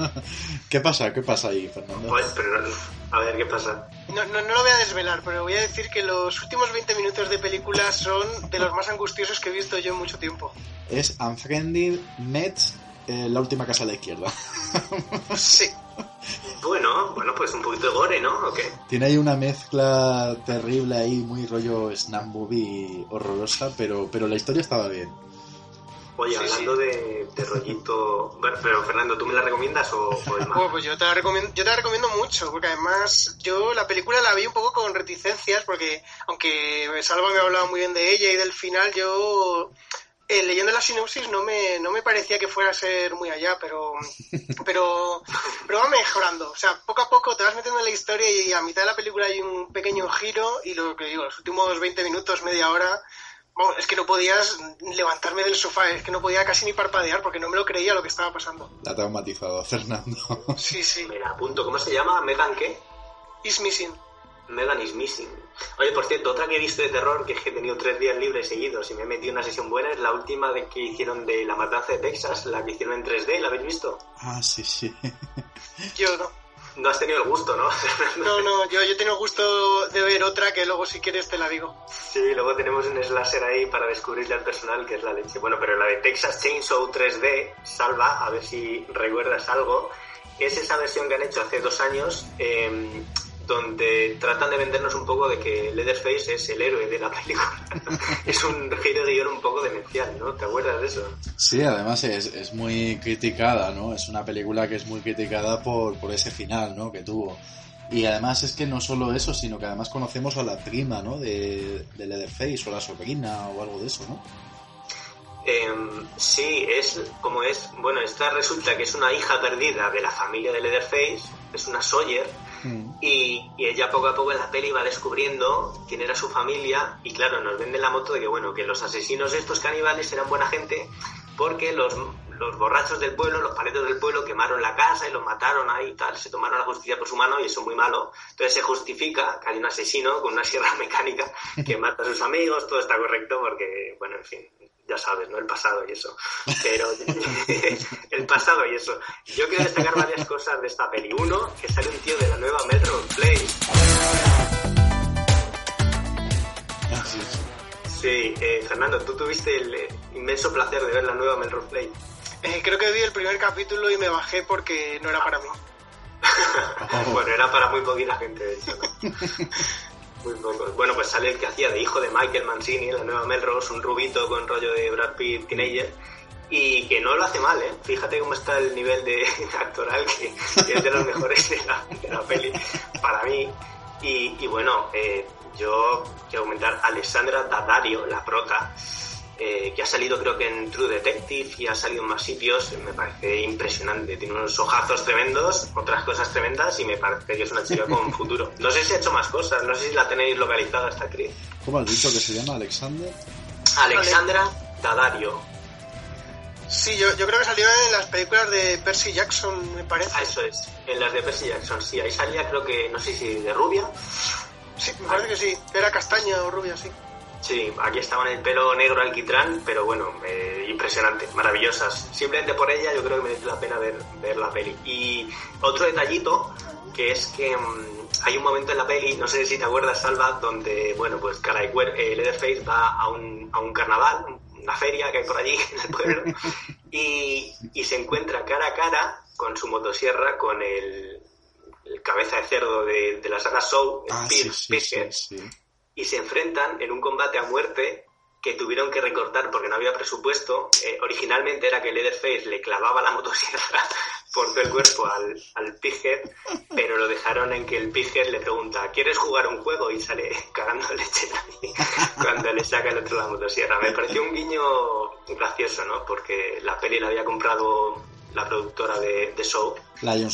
S4: [LAUGHS] ¿Qué pasa? ¿Qué pasa ahí, Fernando?
S5: Pues, pero a ver qué pasa.
S6: No, no, no lo voy a desvelar, pero voy a decir que los últimos 20 minutos de película son de los más angustiosos que he visto yo en mucho tiempo.
S4: Es Unfriended Mets, eh, la última casa a la izquierda.
S6: Sí.
S5: Bueno, bueno, pues un poquito de gore, ¿no? ¿O qué?
S4: Tiene ahí una mezcla terrible ahí, muy rollo snap movie horrorosa, pero pero la historia estaba bien.
S5: Oye,
S6: Sí,
S5: hablando De, de rollito... Bueno, pero Fernando, ¿tú me la recomiendas o, o el más?
S6: Bueno, pues yo te, la recomiendo, yo te la recomiendo mucho, porque además yo la película la vi un poco con reticencias, porque aunque Salva me hablaba muy bien de ella y del final, yo eh, leyendo la sinopsis no me, no me parecía que fuera a ser muy allá, pero, [LAUGHS] pero, pero va mejorando. O sea, poco a poco te vas metiendo en la historia y a mitad de la película hay un pequeño giro y lo que digo, los últimos 20 minutos, media hora, vamos, es que no podías levantarme del sofá, es que no podía casi ni parpadear porque no me lo creía lo que estaba pasando.
S4: La ha traumatizado, [LAUGHS] Fernando.
S6: Sí, sí.
S5: Me la apunto. ¿Cómo se llama? ¿Megan qué?
S6: Is Missing.
S5: Megan is Missing. Oye, por cierto, otra que he visto de terror, que es que he tenido tres días libres seguidos y me he metido una sesión buena, es la última de que hicieron de La Matanza de Texas, la que hicieron en 3D, ¿la habéis visto?
S4: Ah, sí, sí.
S6: Yo no.
S5: No has tenido el gusto, ¿no? [LAUGHS]
S6: No, no, yo, yo tengo gusto de ver otra que luego si quieres te la digo.
S5: Sí, luego tenemos un slasher ahí para descubrirle al personal que es la leche. Bueno, pero la de Texas Chainsaw 3D, salva, a ver si recuerdas algo, es esa versión que han hecho hace dos años eh, donde tratan de vendernos un poco de que Leatherface es el héroe de la película. [LAUGHS] es un giro de guion un poco demencial, ¿no? ¿Te acuerdas de eso?
S4: Sí, además es, es muy criticada, ¿no? Es una película que es muy criticada por, por ese final, ¿no? Que tuvo. Y además es que no solo eso, sino que además conocemos a la prima, ¿no? De, de Leatherface o la sobrina o algo de eso, ¿no?
S5: Eh, sí, es como es. Bueno, esta resulta que es una hija perdida de la familia de Leatherface, es una Sawyer, y, y ella poco a poco en la peli va descubriendo quién era su familia, y claro, nos venden la moto de que, bueno, que los asesinos estos caníbales eran buena gente porque los, los borrachos del pueblo, los paletos del pueblo, quemaron la casa y los mataron ahí y tal. Se tomaron la justicia por su mano y eso es muy malo. Entonces se justifica que hay un asesino con una sierra [LAUGHS] mecánica que mata a sus amigos, todo está correcto porque, bueno, en fin, ya sabes, ¿no? El pasado y eso. Pero [LAUGHS] el pasado y eso. Yo quiero destacar varias cosas de esta peli. Uno, que sale un tío de la nueva Metro Play. Sí, eh, Fernando, tú tuviste el eh, inmenso placer de ver la nueva Melrose Play.
S6: Eh, creo que vi el primer capítulo y me bajé porque no era para mí. [LAUGHS]
S5: bueno, era para muy poquita gente, de hecho, ¿no? [LAUGHS] Poco. Bueno, pues sale el que hacía de hijo de Michael Mancini la nueva Melrose, un rubito con rollo de Brad Pitt teenager. Y que no lo hace mal, ¿eh? Fíjate cómo está el nivel de [LAUGHS] actoral, que, es de los mejores de la, de peli, para mí. Y, y bueno, eh, yo quiero comentar Alessandra Daddario, la prota, eh, que ha salido creo que en True Detective y ha salido en más sitios, me parece impresionante. Tiene unos ojazos tremendos, otras cosas tremendas y me parece que es una chica con [LAUGHS] futuro. No sé si ha hecho más cosas, no sé si la tenéis localizada esta actriz.
S4: ¿Cómo has dicho que se llama Alexander?
S5: Alexandra Daddario.
S6: Sí, yo, yo creo que salió en las películas de Percy Jackson, me parece.
S5: Ah, eso es, en las de Percy Jackson, sí, ahí salía creo que, no sé si de rubia.
S6: Sí, me parece que sí, era castaña o rubia, sí.
S5: Sí, aquí estaba en el pelo negro alquitrán, pero bueno, eh, impresionante, maravillosas. Simplemente por ella yo creo que merece la pena ver, ver la peli. Y otro detallito, que es que mmm, hay un momento en la peli, no sé si te acuerdas, Salva, donde, bueno, pues cara y eh, Leatherface va a un, a un carnaval, una feria que hay por allí [LAUGHS] en el pueblo, y, y se encuentra cara a cara con su motosierra con el, el cabeza de cerdo de, de la saga Show,
S4: Ah, sí, sí,
S5: Spearhead,
S4: sí.
S5: Y se enfrentan en un combate a muerte que tuvieron que recortar porque no había presupuesto. Eh, originalmente era que Leatherface le clavaba la motosierra [LAUGHS] por todo el cuerpo al, al Pighead, pero lo dejaron en que el Pighead le pregunta, ¿quieres jugar un juego? Y sale [LAUGHS] cagando leche [LAUGHS] cuando le saca el otro la motosierra. Me pareció un guiño gracioso, ¿no? Porque la peli la había comprado la productora de, de Show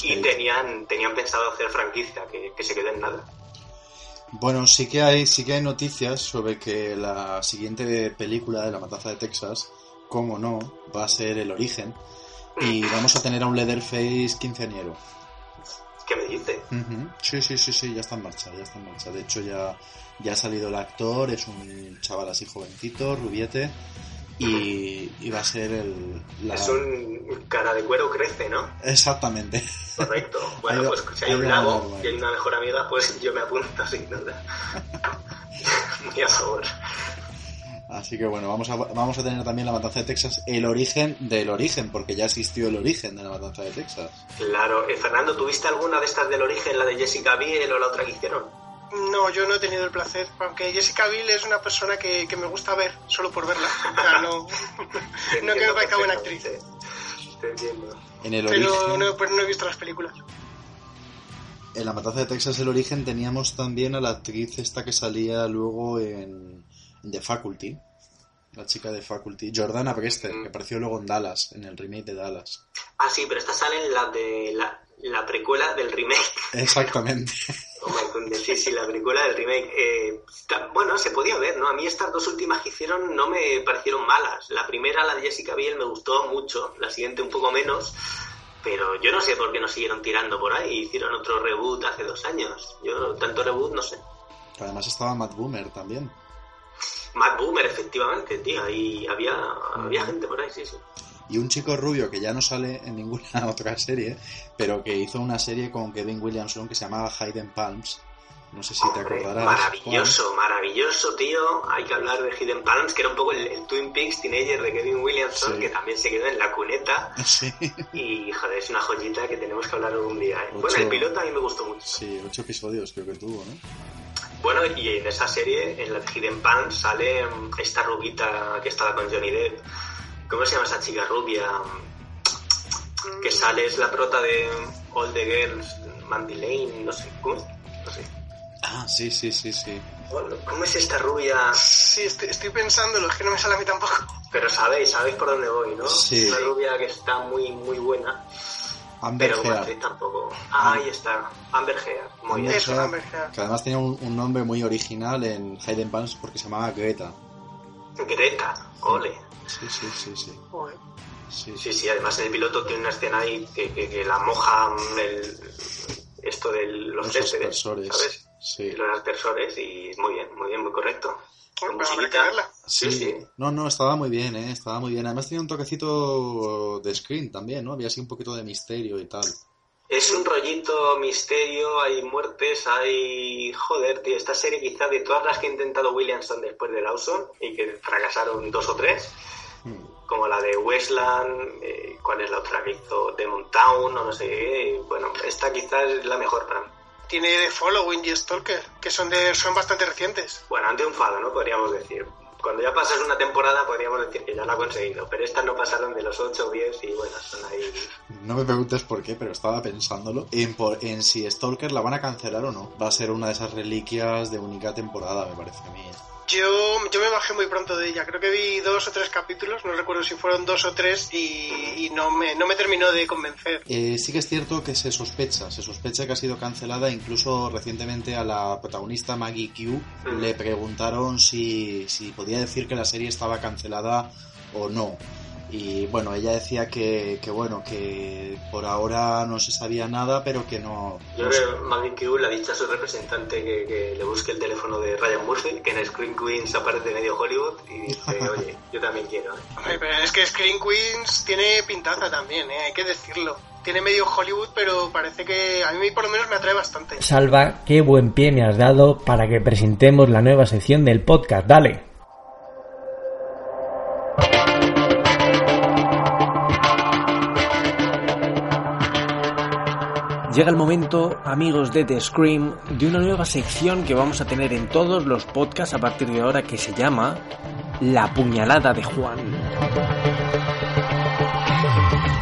S5: y tenían, tenían pensado hacer franquicia, que, que se quedó en nada.
S4: Bueno, sí que hay, sí que hay noticias sobre que la siguiente película de La Matanza de Texas, como no, va a ser El Origen. Y vamos a tener a un Leatherface quinceañero.
S5: ¿Qué me.
S4: Sí, sí, sí, sí, ya está en marcha, ya está en marcha. De hecho, ya, ya ha salido el actor, es un chaval así jovencito, rubiete, y, y va a ser el... la-
S5: Es un cara de cuero crece, ¿no?
S4: Exactamente.
S5: Correcto. [LAUGHS] Bueno,
S4: va-
S5: pues si hay un lago y hay una mejor amiga, pues yo me apunto sin duda. [LAUGHS] Muy a favor.
S4: Así que bueno, vamos a, vamos a tener también La Matanza de Texas, el origen del origen, porque ya existió el origen de La Matanza de Texas.
S5: Claro. Eh, Fernando, ¿tuviste alguna de estas del origen, la de Jessica Biel o la otra que hicieron?
S6: No, yo no he tenido el placer, aunque Jessica Biel es una persona que, que me gusta ver, solo por verla. O sea, no, [LAUGHS] no que me parezca buena actriz.
S5: Te entiendo.
S4: En el
S6: Pero
S4: origen,
S6: no, pues no he visto las películas.
S4: en La Matanza de Texas, el origen, teníamos también a la actriz esta que salía luego en, en The Faculty, la chica de Faculty, Jordana Brewster, que apareció luego en Dallas, en el remake de Dallas.
S5: Ah, sí, pero esta sale en la de la, la precuela del remake.
S4: Exactamente. [LAUGHS]
S5: Oh my goodness, sí, sí, la película del remake. Eh, bueno, se podía ver, ¿no? A mí estas dos últimas que hicieron no me parecieron malas. La primera, la de Jessica Biel, me gustó mucho, la siguiente un poco menos. Pero yo no sé por qué no siguieron tirando por ahí. Hicieron otro reboot hace dos años. Yo, tanto reboot, no sé.
S4: Además estaba Matt Boomer también.
S5: Matt Boomer, efectivamente, tío. Y había, había gente por ahí, sí, sí.
S4: Y un chico rubio que ya no sale en ninguna [LAUGHS] otra serie, pero que hizo una serie con Kevin Williamson que se llamaba Hayden Palms. No sé si te acordarás.
S5: Maravilloso, maravilloso, tío. Hay que hablar de Hidden Palms, que era un poco el, el Twin Peaks teenager de Kevin Williamson,
S4: Sí.
S5: que también se quedó en la cuneta. [LAUGHS]
S4: Sí,
S5: Y, joder, es una joyita que tenemos que hablar algún día. ¿eh? Bueno, el piloto a mí me gustó mucho.
S4: sí, ocho episodios creo que tuvo, ¿no?
S5: Bueno, y en esa serie, en la de Hidden Palms, sale esta rubita que estaba con Johnny Depp. ¿Cómo se llama esa chica rubia? Que sale, es la prota de All the Girls, Mandy Lane, no sé, ¿cómo es? No sé.
S4: Ah, sí, sí, sí, sí.
S5: ¿Cómo es esta rubia?
S6: Sí, estoy, estoy pensándolo, es que no me sale a mí tampoco.
S5: Pero sabéis, sabéis por dónde voy, ¿no?
S4: Sí.
S5: Una rubia que está muy, muy buena,
S4: Amber
S5: pero
S4: Heard.
S5: tampoco. Ah, ahí está, Amber Heard. Muy bien.
S6: Eso, Amber Heard.
S4: Que además tenía un, un nombre muy original en Hayden Palms porque se llamaba Greta.
S5: Greta, ole.
S4: Sí, sí, sí, sí. Sí,
S5: Sí, sí, además en el piloto tiene una escena ahí que, que- que la moja el, esto de los
S4: Los.
S5: ¿sabes?
S4: Sí.
S5: Los aspersores y muy bien, muy bien, muy correcto.
S6: Pues habrá que
S5: musiquita.
S6: verla.
S4: Sí,
S5: Sí, sí.
S4: No, no, estaba muy bien, ¿eh? Estaba muy bien. Además tenía un toquecito de screen también, ¿no? Había así un poquito de misterio y tal.
S5: Es un rollito misterio, hay muertes, hay... Joder, tío, esta serie quizá de todas las que ha intentado Williamson después de Lawson y que fracasaron dos o tres, como la de Westland, eh, ¿cuál es la otra que hizo? Demon Town o no sé qué. Bueno, esta quizás es la mejor para mí.
S6: Tiene The Following y Stalker, que son de son bastante recientes.
S5: Bueno, han triunfado, ¿no? Podríamos decir. Cuando ya pasas una temporada podríamos decir que ya lo ha conseguido, pero estas no pasaron de los 8 o 10 y bueno, son ahí...
S4: No me preguntes por qué, pero estaba pensándolo en, por, en si Stalker la van a cancelar o no. Va a ser una de esas reliquias de única temporada, me parece a mí.
S6: Yo, yo me bajé muy pronto de ella. Creo que vi dos o tres capítulos, no recuerdo si fueron dos o tres, y, y no, me, no me terminó de convencer.
S4: Eh, sí que es cierto que se sospecha, se sospecha que ha sido cancelada. Incluso recientemente a la protagonista Maggie Q le preguntaron si, si podía decir que la serie estaba cancelada o no. Y bueno, ella decía que, que bueno, que por ahora no se sabía nada, pero que no.
S5: Yo creo que Maggie Q le ha dicho a su representante que, que le busque el teléfono de Ryan Murphy, que en Screen Queens aparece medio Hollywood, y dice, [LAUGHS] oye, yo también quiero. ¿eh?
S6: Ay, pero es que Screen Queens tiene pintaza también, ¿eh? hay que decirlo. Tiene medio Hollywood, pero parece que a mí por lo menos me atrae bastante.
S1: Salva, qué buen pie me has dado para que presentemos la nueva sección del podcast. Dale. Llega el momento, amigos de The Scream, de una nueva sección que vamos a tener en todos los podcasts a partir de ahora que se llama La puñalada de Juan.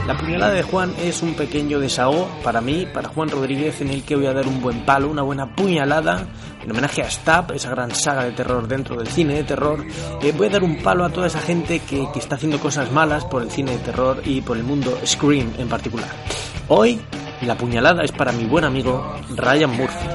S1: La puñalada de Juan es un pequeño desahogo para mí, para Juan Rodríguez, en el que voy a dar un buen palo, una buena puñalada, en homenaje a Stab, esa gran saga de terror dentro del cine de terror. Eh, voy a dar un palo a toda esa gente que, que está haciendo cosas malas por el cine de terror y por el mundo Scream en particular. Hoy la puñalada es para mi buen amigo Ryan Murphy.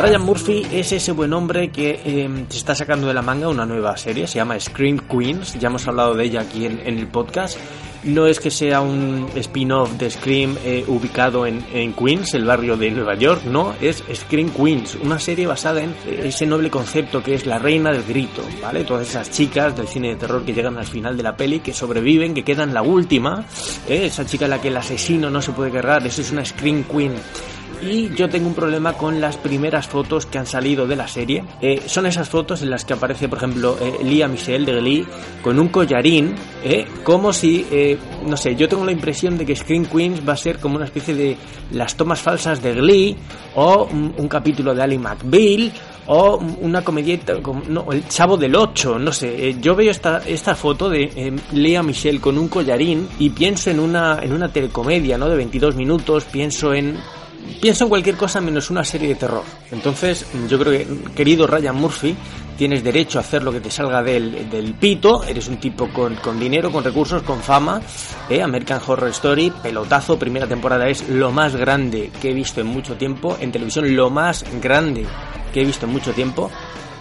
S1: Ryan Murphy es ese buen hombre que eh, se está sacando de la manga una nueva serie, se llama Scream Queens, ya hemos hablado de ella aquí en el podcast. No es que sea un spin-off de Scream eh, ubicado en, en, Queens, el barrio de Nueva York, no, es Scream Queens, una serie basada en ese noble concepto que es la reina del grito, ¿vale? Todas esas chicas del cine de terror que llegan al final de la peli, que sobreviven, que quedan la última, ¿eh? esa chica a la que el asesino no se puede cargar, eso es una Scream Queen y yo tengo un problema con las primeras fotos que han salido de la serie. Eh, son esas fotos en las que aparece, por ejemplo, eh, Michelle de Glee con un collarín, eh, como si, no sé, yo tengo la impresión de que Scream Queens va a ser como una especie de las tomas falsas de Glee o un, capítulo de Ali McBeal o una comedieta, no, el chavo del 8, no sé, eh, yo veo esta, esta foto de eh, Lea Michelle con un collarín y pienso en una, en una telecomedia, ¿no? De 22 minutos, pienso en pienso en cualquier cosa menos una serie de terror. Entonces, yo creo que, querido Ryan Murphy, tienes derecho a hacer lo que te salga del, del pito, eres un tipo con, con, dinero, con recursos, con fama. ¿eh? American Horror Story, pelotazo, primera temporada es lo más grande que he visto en mucho tiempo, en televisión lo más grande que he visto en mucho tiempo.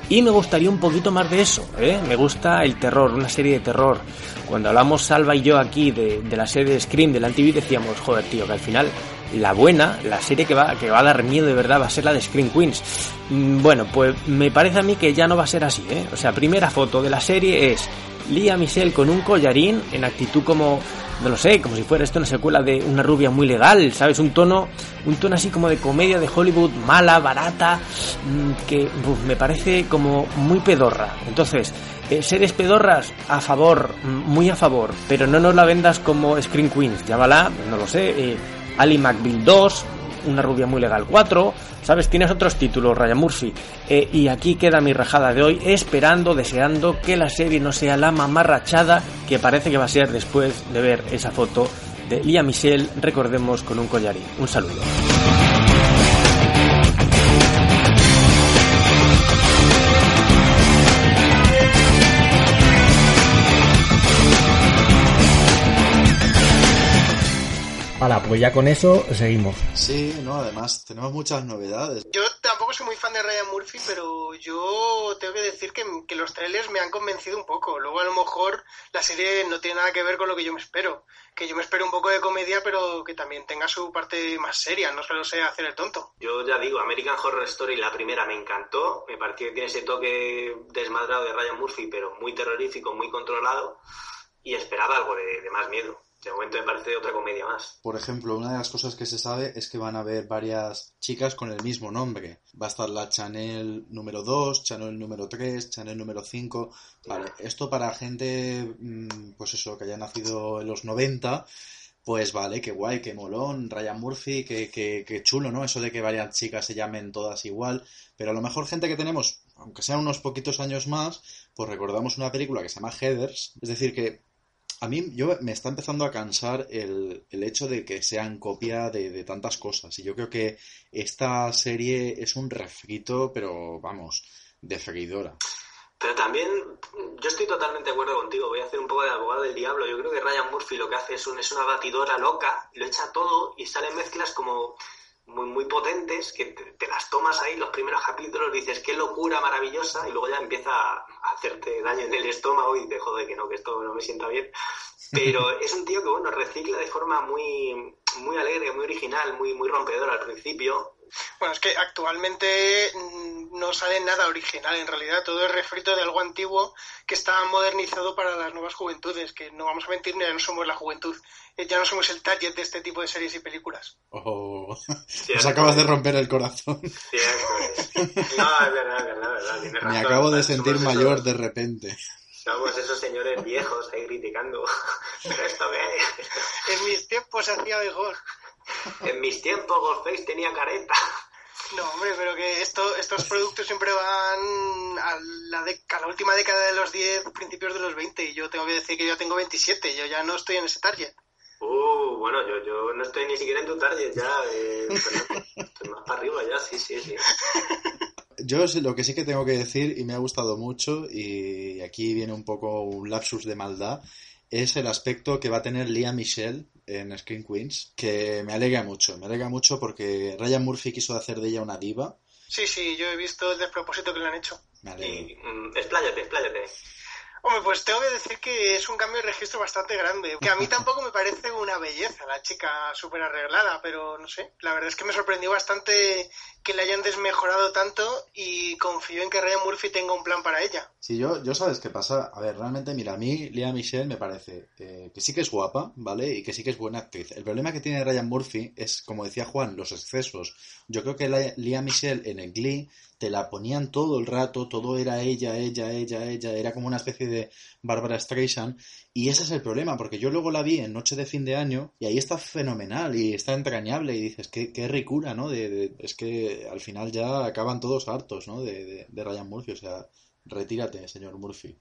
S1: Y me gustaría un poquito más de eso, ¿eh? Me gusta el terror, una serie de terror. Cuando hablamos Salva y yo aquí de, de la serie de Scream de la TV decíamos, joder, tío, que al final la buena, la serie que va, que va a dar miedo de verdad va a ser la de Scream Queens. Bueno, pues me parece a mí que ya no va a ser así, ¿eh? O sea, primera foto de la serie es Lia Michelle con un collarín en actitud como, no lo sé, como si fuera esto una secuela de una rubia muy legal, ¿sabes? Un tono, un tono así como de comedia de Hollywood mala, barata, que uf, me parece como muy pedorra. Entonces, eh, seres pedorras a favor, muy a favor, pero no nos la vendas como Scream Queens, llámala, no lo sé, eh, Ali McBeal 2, Una rubia muy legal 4, ¿sabes? Tienes otros títulos, Ryan Murphy. Eh, y aquí queda mi rajada de hoy, esperando, deseando que la serie no sea la mamarrachada que parece que va a ser después de ver esa foto de Lia Michelle, recordemos, con un collarín. Un saludo. Pues ya con eso seguimos.
S4: Sí, no, además tenemos muchas novedades.
S6: Yo tampoco soy muy fan de Ryan Murphy, pero yo tengo que decir que, que, los trailers me han convencido un poco. Luego a lo mejor la serie no tiene nada que ver con lo que yo me espero. Que yo me espero un poco de comedia, pero que también tenga su parte más seria, no solo sea hacer el tonto.
S5: Yo ya digo, American Horror Story, la primera me encantó. Me pareció que tiene ese toque desmadrado de Ryan Murphy, pero muy terrorífico, muy controlado. Y esperaba algo de, de más miedo. De momento me parece otra comedia más.
S4: Por ejemplo, una de las cosas que se sabe es que van a haber varias chicas con el mismo nombre. Va a estar la Chanel número 2, Chanel número 3, Chanel número 5. Vale, esto para gente, pues eso, que haya nacido en los 90, pues vale, qué guay, qué molón, Ryan Murphy, qué, qué, qué chulo, ¿no? Eso de que varias chicas se llamen todas igual. Pero a lo mejor gente que tenemos, aunque sean unos poquitos años más, pues recordamos una película que se llama Heathers. Es decir, que a mí yo me está empezando a cansar el, el hecho de que sean copia de, de, tantas cosas. Y yo creo que esta serie es un refrito, pero vamos, de freidora.
S5: Pero también, yo estoy totalmente de acuerdo contigo, voy a hacer un poco de abogado del diablo. Yo creo que Ryan Murphy lo que hace es, un, es una batidora loca, lo echa todo y salen mezclas como muy, muy potentes que te, te, las tomas ahí los primeros capítulos, dices qué locura maravillosa y luego ya empieza a hacerte daño en el estómago y te jode que no, que esto no me sienta bien. Pero [LAUGHS] es un tío que, bueno, recicla de forma muy, muy alegre, muy original, muy, muy rompedora al principio.
S6: Bueno, es que actualmente no sale nada original, en realidad todo es refrito de algo antiguo que está modernizado para las nuevas juventudes, que no vamos a mentir, ya no somos la juventud, ya no somos el target de este tipo de series y películas.
S4: Oh, nos acabas de romper el corazón.
S5: Cierto es. No, es verdad, es verdad, es verdad.
S4: Me acabo de sentir mayor
S5: esos-
S4: de repente.
S5: Somos esos señores viejos ahí criticando. [LAUGHS] ¿Pero esto qué?
S6: En mis tiempos hacía mejor.
S5: En mis tiempos Ghostface tenía careta.
S6: No, hombre, pero que esto, estos productos siempre van a la, de- a la última década de los 10, principios de los 20, y yo tengo que decir que yo tengo 27, yo ya no estoy en ese target.
S5: Uh, bueno, yo, yo no estoy ni siquiera en tu target ya. Eh, pero estoy más para arriba ya, sí, sí, sí.
S4: Yo lo que sí que tengo que decir, y me ha gustado mucho, y aquí viene un poco un lapsus de maldad, es el aspecto que va a tener Lia Michelle en Screen Queens, que me alegra mucho, me alegra mucho porque Ryan Murphy quiso hacer de ella una diva.
S6: Sí, sí, yo he visto el despropósito que le han hecho.
S4: Me alegro.
S5: Y, mm, expláyate, expláyate.
S6: Hombre, pues tengo que decir que es un cambio de registro bastante grande. Que a mí tampoco me parece una belleza la chica súper arreglada, pero no sé. La verdad es que me sorprendió bastante que le hayan desmejorado tanto y confío en que Ryan Murphy tenga un plan para ella.
S4: Si yo, yo sabes qué pasa, a ver, realmente, mira, a mí Lia Michelle me parece eh, que sí que es guapa, ¿vale? Y que sí que es buena actriz. El problema que tiene Ryan Murphy es, como decía Juan, los excesos. Yo creo que la, Lia Michelle en el Glee te la ponían todo el rato, todo era ella, ella, ella, ella, era como una especie de Barbara Streisand. Y ese es el problema, porque yo luego la vi en Noche de Fin de Año y ahí está fenomenal y está entrañable y dices, qué, qué ricura, ¿no? De, de- es que al final ya acaban todos hartos, ¿no? De, de, de Ryan Murphy, o sea, retírate, señor Murphy.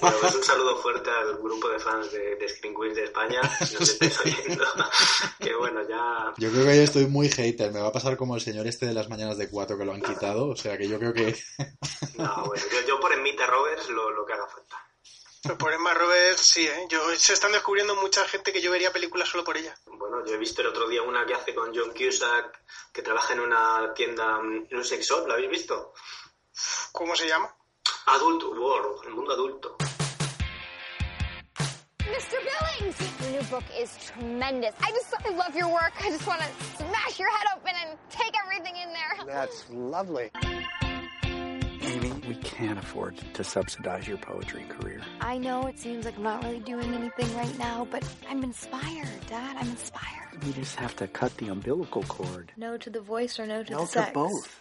S5: Bueno, pues un saludo fuerte al grupo de fans de, de Screen Queens de España, si nos [LAUGHS] estáis oyendo. [LAUGHS] que bueno, ya.
S4: Yo creo que yo estoy muy hater, me va a pasar como el señor este de las mañanas de cuatro que lo han quitado, o sea que yo creo que... [LAUGHS]
S5: No, bueno, yo, yo por Emita Roberts lo, lo que haga falta.
S6: Pero por Emma Roberts, sí, ¿eh? Yo, se están descubriendo mucha gente que yo vería películas solo por ella.
S5: Bueno, yo he visto el otro día una que hace con John Cusack, que trabaja en una tienda, en un sex shop, ¿la habéis visto?
S6: ¿Cómo se llama?
S5: Adult World, el mundo adulto.
S14: Mr. Billings! Your new book is tremendous. I just, I love your work. I just want to smash your head open and take everything in there.
S15: That's lovely.
S16: Amy, we can't afford to subsidize your poetry career.
S17: I know it seems like I'm not really doing anything right now, but I'm inspired, Dad. I'm inspired.
S16: We just have to cut the umbilical cord.
S17: No to the voice or no to
S16: No
S17: the
S16: to
S17: sex.
S16: both.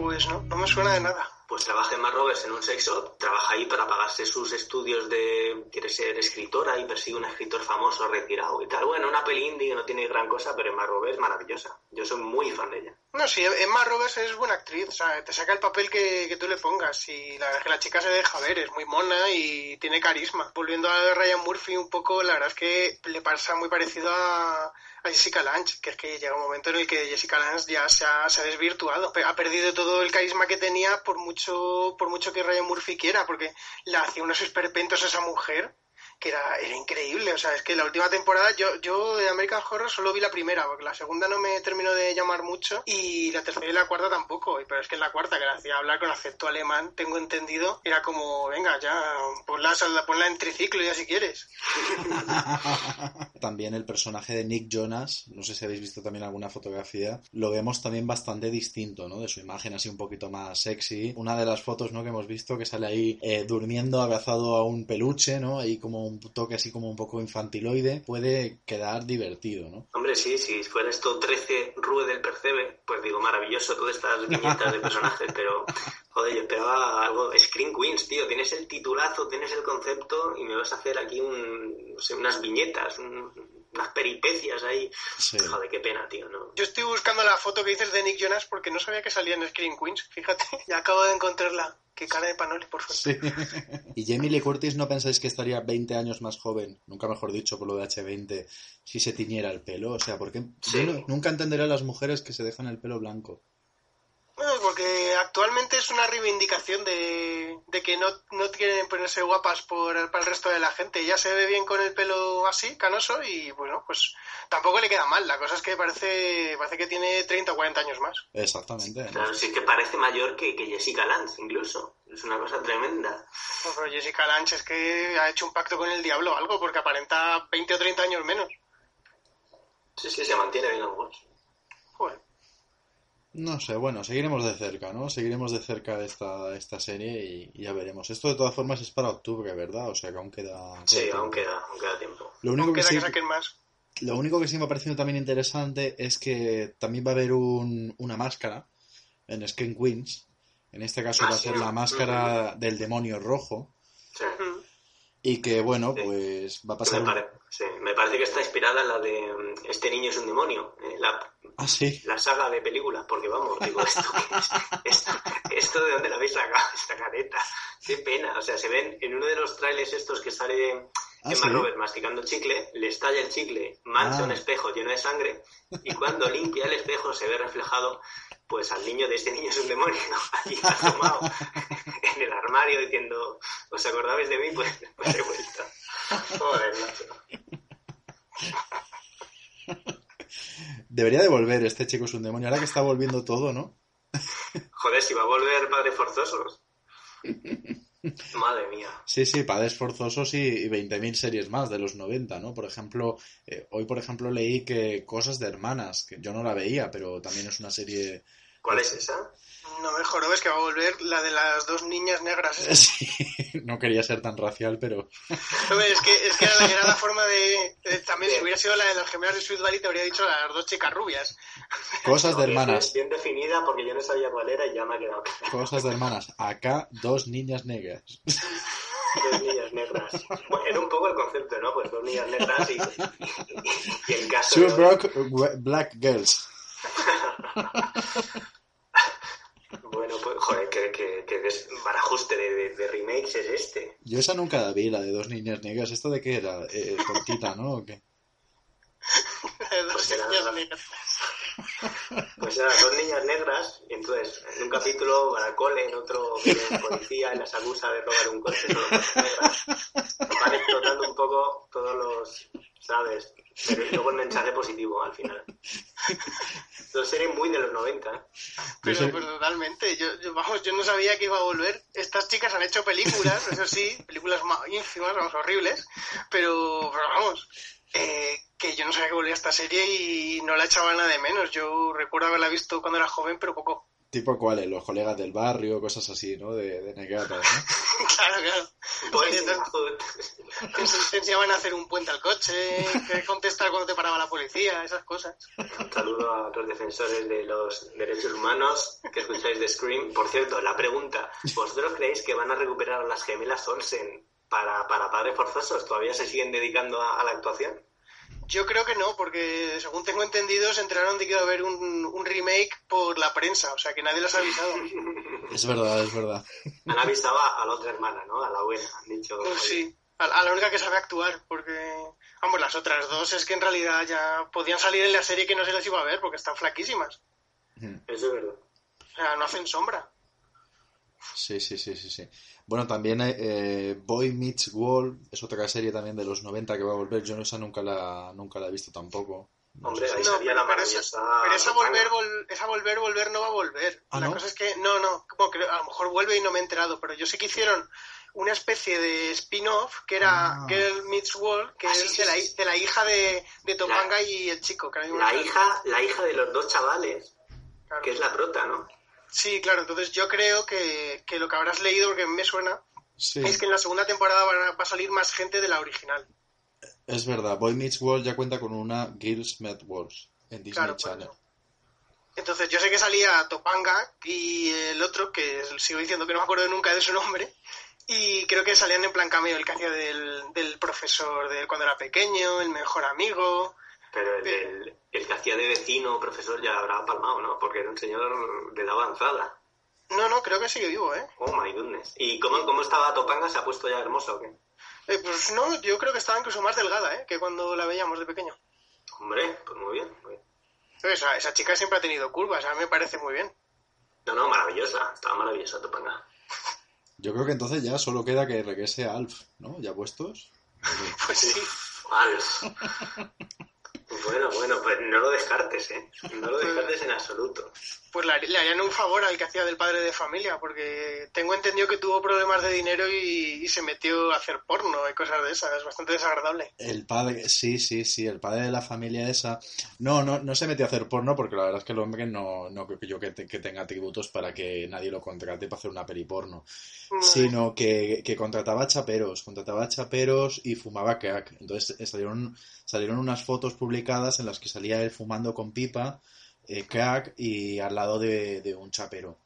S6: Pues no, no me suena de nada.
S5: Pues trabaja Emma Roberts en un sex shop, trabaja ahí para pagarse sus estudios de... quiere ser escritora y persigue un escritor famoso retirado y tal. Bueno, una peli indie no tiene gran cosa, pero Emma Roberts maravillosa. Yo soy muy fan de ella.
S6: No, sí, Emma Roberts es buena actriz, o sea, te saca el papel que, que tú le pongas y la verdad es que la chica se deja ver, es muy mona y tiene carisma. Volviendo a Ryan Murphy un poco, la verdad es que le pasa muy parecido a, a Jessica Lange, que es que llega un momento en el que Jessica Lange ya se ha, se ha desvirtuado, ha perdido todo el carisma que tenía por mucho, por mucho que Ryan Murphy quiera, porque le hacía unos esperpentos a esa mujer que era, era increíble. O sea, es que la última temporada, yo, yo de American Horror solo vi la primera, porque la segunda no me terminó de llamar mucho, y la tercera y la cuarta tampoco. Pero es que en la cuarta, que la hacía hablar con acento alemán, tengo entendido, era como, venga, ya, ponla, ponla en triciclo ya si quieres. [LAUGHS]
S4: también el personaje de Nick Jonas, no sé si habéis visto también alguna fotografía, lo vemos también bastante distinto, ¿no? De su imagen así un poquito más sexy. Una de las fotos, ¿no? Que hemos visto que sale ahí eh, durmiendo abrazado a un peluche, ¿no? Ahí como un toque así como un poco infantiloide, puede quedar divertido, ¿no?
S5: Hombre, sí, si fuera esto 13 Rue del Percebe, pues digo, maravilloso todas estas viñetas de personajes, [LAUGHS] pero joder, yo esperaba algo, Screen Queens, tío, tienes el titulazo, tienes el concepto y me vas a hacer aquí un, no sé, unas viñetas, un, unas peripecias ahí.
S4: Sí.
S5: Joder, qué pena, tío, ¿no?
S6: Yo estoy buscando la foto que dices de Nick Jonas porque no sabía que salía en Screen Queens, fíjate, [LAUGHS] ya acabo de encontrarla. Qué cara de panoli, por suerte.
S4: Sí. [LAUGHS] ¿Y Jamie Lee Curtis no pensáis que estaría 20 años más joven, nunca mejor dicho por lo de H20, si se tiñera el pelo? O sea, porque
S5: Sí.
S4: yo no- nunca entenderé a las mujeres que se dejan el pelo blanco.
S6: No, porque actualmente es una reivindicación de, de que no, no quieren ponerse guapas por el, para el resto de la gente. Ya se ve bien con el pelo así, canoso, y bueno, pues tampoco le queda mal. La cosa es que parece, parece que tiene 30 o 40 años más.
S4: Exactamente. ¿no?
S5: Claro, sí es que parece mayor que, que Jessica Lange, incluso. Es una cosa tremenda.
S6: No, pero Jessica Lange es que ha hecho un pacto con el diablo o algo, porque aparenta 20 o 30 años menos.
S5: Sí, sí, se mantiene bien los.
S6: Joder.
S4: No sé, bueno, seguiremos de cerca, ¿no? Seguiremos de cerca esta, esta serie y, y ya veremos. Esto de todas formas es para octubre, ¿verdad? O sea que aún queda...
S5: Sí,
S4: queda
S5: aún
S4: tiempo.
S5: queda, aún queda tiempo.
S4: Lo único que
S6: Queda
S4: sí,
S6: que saquen más.
S4: lo único que sí me ha parecido también interesante es que también va a haber un, una máscara en Screen Queens. En este caso
S5: Ah,
S4: va a
S5: sí.
S4: ser la máscara del demonio rojo.
S5: Sí.
S4: Y que, bueno, pues va a pasar...
S5: Me, pare- sí, me parece que está inspirada en la de mm, Este niño es un demonio, eh, la,
S4: Ah, sí.
S5: la saga de películas, porque vamos, digo, ¿esto? [LAUGHS] ¿Esto, esto de dónde la habéis sacado, [LAUGHS] esta careta? Qué pena, o sea, se ven en uno de los trailers estos que sale
S4: Ah,
S5: Emma
S4: ¿sí?
S5: Roberts masticando chicle, le estalla el chicle, mancha
S4: Ah.
S5: un espejo lleno de sangre, y cuando limpia el espejo se ve reflejado pues al niño de este niño es un demonio, allí [LAUGHS] asomado en el armario diciendo, ¿os acordabais de mí? [LAUGHS] Pues, pues he vuelto. Joder, macho.
S4: Debería de volver, este chico es un demonio. Ahora que está volviendo todo, ¿no?
S5: Joder, si va a volver Padres Forzosos. [LAUGHS] Madre mía.
S4: Sí, sí, padres forzosos y, y 20.000 series más de los 90, ¿no? Por ejemplo, eh, hoy, por ejemplo, leí que Cosas de Hermanas, que yo no la veía, pero también es una serie...
S5: ¿Cuál es esa?
S6: No me joro, es que va a volver la de las dos niñas negras. [LAUGHS]
S4: Sí, no quería ser tan racial, pero... [LAUGHS]
S6: Hombre, es que, es que era, la, era la forma de... eh, también si hubiera sido la de los gemelos de Sweet Valley te habría dicho las dos chicas rubias. [LAUGHS]
S4: Cosas de hermanas,
S5: Bien definida porque yo no sabía cuál era y ya me ha quedado claro.
S4: cosas de hermanas. Acá, dos niñas negras.
S5: Dos niñas negras. Bueno, era un poco el concepto, ¿no? Pues dos niñas negras y, y, el caso...
S4: Two
S5: ¿no?
S4: broke black girls. [LAUGHS]
S5: Bueno, pues, joder, que, que, que des- barajuste de, de, de remakes es este.
S4: Yo esa nunca la vi, la de dos niñas negras. ¿Esto de qué era? Eh, tontita, ¿no? ¿O qué? [LAUGHS]
S6: dos
S5: Pues era-
S6: niñas negras. [LAUGHS]
S5: Pues eran dos niñas negras, y entonces en un capítulo van al cole, en otro viene el policía y las acusa de robar un coche, negras. Van explotando un poco todos los, ¿sabes? Pero [LAUGHS] luego el mensaje positivo al final. [LAUGHS] Son series muy de los 90, ¿eh?
S6: Pero, pero totalmente, yo, yo, vamos, yo no sabía que iba a volver. Estas chicas han hecho películas, eso sí, películas ma- ínfimas, vamos, horribles, pero, pero vamos, eh, que yo no sabía que volvía esta serie y no la echaba nada de menos. Yo recuerdo haberla visto cuando era joven, pero poco.
S4: ¿Tipo cuáles? Los colegas del barrio, cosas así, ¿no? De, de negatas, ¿no? [LAUGHS]
S6: claro, claro.
S5: Hood.
S6: te te enseñaban a hacer un puente al coche, que contestar cuando te paraba la policía, esas cosas.
S5: Un saludo a los defensores de los derechos humanos que escucháis de Scream. Por cierto, la pregunta, ¿vosotros creéis que van a recuperar a las gemelas Olsen para, para padres forzosos? ¿Todavía se siguen dedicando a, a la actuación?
S6: Yo creo que no, porque según tengo entendido, se enteraron de que iba a haber un, un remake por la prensa, o sea que nadie los ha avisado. [LAUGHS]
S4: Es verdad, es verdad.
S5: Han avisado a, la otra hermana, ¿no? A la buena. Han dicho,
S6: Pues
S5: "Oye,
S6: sí, a, a la única que sabe actuar, porque, vamos, las otras dos es que en realidad ya podían salir en la serie que no se les iba a ver, porque están flaquísimas.
S5: eso es verdad.
S6: O sea, no hacen sombra.
S4: Sí, sí, sí, sí, sí. Bueno, también eh, Boy Meets World es otra serie también de los 90 que va a volver. Yo no, esa nunca la, nunca la he visto tampoco. No
S5: Hombre, ahí salía la
S6: Pero esa, pero esa volver, vol- esa volver, volver no va a volver.
S4: Ah,
S6: la
S4: ¿no?
S6: cosa es que, no, no, como creo- a lo mejor vuelve y no me he enterado, pero yo sé que hicieron una especie de spin-off que era
S4: Ah.
S6: Girl Meets World, que
S5: Ah, sí,
S6: es
S5: sí,
S6: de, la,
S5: sí.
S6: de la hija de, de Topanga y el chico. Que
S5: La
S6: no
S5: hija, la hija de los dos chavales,
S6: Claro.
S5: que es la prota, ¿no?
S6: Sí, claro, entonces yo creo que, que lo que habrás leído, porque me suena,
S4: Sí,
S6: es que en la segunda temporada a- va a salir más gente de la original.
S4: es verdad. Boy Meets World ya cuenta con una Girls Met Worlds en Disney
S6: Claro,
S4: Channel.
S6: eso. Entonces yo sé que salía Topanga y el otro, que sigo diciendo que no me acuerdo nunca de su nombre, y creo que salían en plan cameo, el que hacía del, del profesor de cuando era pequeño, el mejor amigo.
S5: Pero el, el que hacía de vecino profesor ya habrá palmado, ¿no? Porque era un señor de edad avanzada.
S6: No, no, creo que sigue vivo, ¿eh?
S5: Oh my goodness. ¿Y cómo, cómo estaba Topanga? ¿Se ha puesto ya hermosa o qué?
S6: Eh, Pues no, yo creo que estaba incluso más delgada, ¿eh? Que cuando la veíamos de pequeño.
S5: Hombre, pues muy bien. muy bien.
S6: Esa, esa chica siempre ha tenido curvas, a mí me parece muy bien.
S5: No, no, maravillosa. Estaba maravillosa Topanga.
S4: Yo creo que entonces ya solo queda que regrese Alf, ¿no? ¿Ya puestos? [LAUGHS]
S6: Pues sí.
S5: Alf. Bueno, bueno, pues no lo descartes, ¿eh? No lo descartes en absoluto.
S6: Pues le, harían un favor al que hacía del padre de familia, porque tengo entendido que tuvo problemas de dinero y, y se metió a hacer porno y cosas de esas. Es bastante desagradable.
S4: El padre, sí, sí, sí, el padre de la familia esa. No, no, no se metió a hacer porno porque la verdad es que el hombre no, no creo que yo que, te- que tenga atributos para que nadie lo contrate para hacer una peli porno. Sino que, que contrataba chaperos, contrataba chaperos y fumaba crack. Entonces eh, salieron, salieron unas fotos publicadas en las que salía él fumando con pipa, eh, crack y al lado de, de un chapero.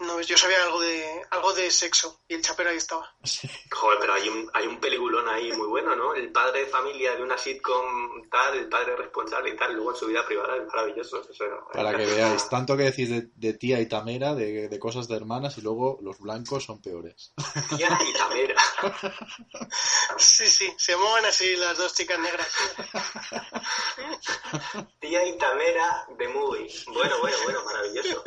S6: No, yo sabía algo de algo de sexo y el chapero ahí estaba. [LAUGHS]
S5: Joder, pero hay un, hay un peliculón ahí muy bueno, ¿no? El padre de familia de una sitcom tal, el padre responsable y tal, luego en su vida privada es maravilloso. Eso,
S4: Para que veáis, tanto que decís de, de tía y tamera, de, de cosas de hermanas, y luego los blancos son peores.
S5: Tía y Tamera. [LAUGHS]
S6: Sí, sí, se llamaban así las dos chicas negras.
S5: Tía y Tamera de Movie. Bueno, bueno, bueno, maravilloso.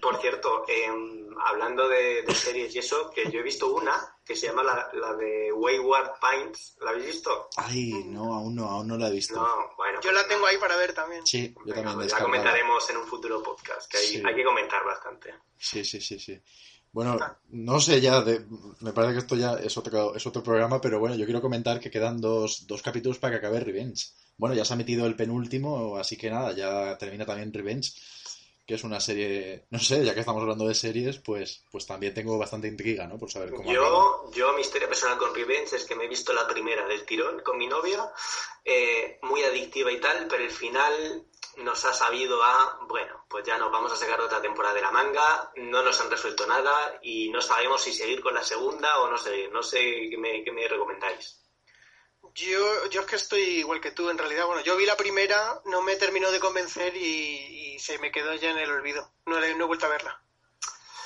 S5: Por cierto, em, hablando de, de series y eso, que yo he visto una que se llama la, la de Wayward Pines. ¿La habéis visto?
S4: Ay, no, aún no, aún no la he visto.
S5: No, bueno.
S6: Yo la tengo ahí para ver también.
S4: Sí, yo también
S5: pues
S4: descargada.
S5: comentaremos en un futuro podcast, que hay,
S4: Sí.
S5: hay que comentar bastante.
S4: Sí, sí, sí, sí. Bueno, no sé ya, de- me parece que esto ya es otro, es otro programa, pero bueno, yo quiero comentar que quedan dos, dos capítulos para que acabe Revenge. Bueno, ya se ha metido el penúltimo, así que nada, ya termina también Revenge, que es una serie, no sé, ya que estamos hablando de series, pues, pues también tengo bastante intriga, ¿no? Por saber cómo acaba.
S5: Yo, yo, mi historia personal con Revenge es que me he visto la primera del tirón con mi novia, eh, muy adictiva y tal, pero el final nos ha sabido a, bueno, pues ya nos vamos a sacar otra temporada de la manga, no nos han resuelto nada y no sabemos si seguir con la segunda o no seguir. No sé qué me, qué me recomendáis.
S6: Yo, yo es que estoy igual que tú, en realidad. Bueno, yo vi la primera, no me terminó de convencer y, y se me quedó ya en el olvido. No, le- no he vuelto a verla.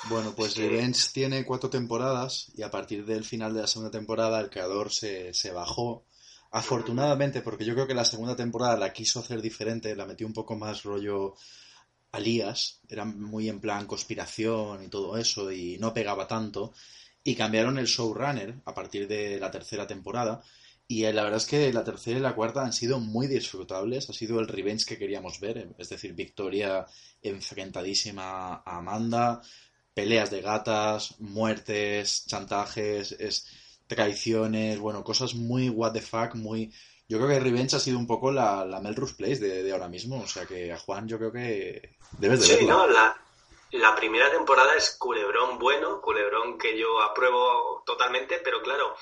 S4: Bueno, pues Revenge tiene cuatro temporadas y a partir del final de la segunda temporada el creador se, se bajó. Afortunadamente, porque yo creo que la segunda temporada la quiso hacer diferente, la metió un poco más rollo Alías, era muy en plan conspiración y todo eso y no pegaba tanto. Y cambiaron el showrunner a partir de la tercera temporada. Y eh, la verdad es que la tercera y la cuarta han sido muy disfrutables. Ha sido el revenge que queríamos ver. Es decir, Victoria enfrentadísima a Amanda, peleas de gatas, muertes, chantajes, es, traiciones, bueno, cosas muy what the fuck, muy... Yo creo que Revenge ha sido un poco la, la Melrose Place de, de ahora mismo. O sea que a Juan yo creo que debes de
S5: Sí,
S4: verla.
S5: no, la, la primera temporada es culebrón bueno, culebrón que yo apruebo totalmente, pero claro,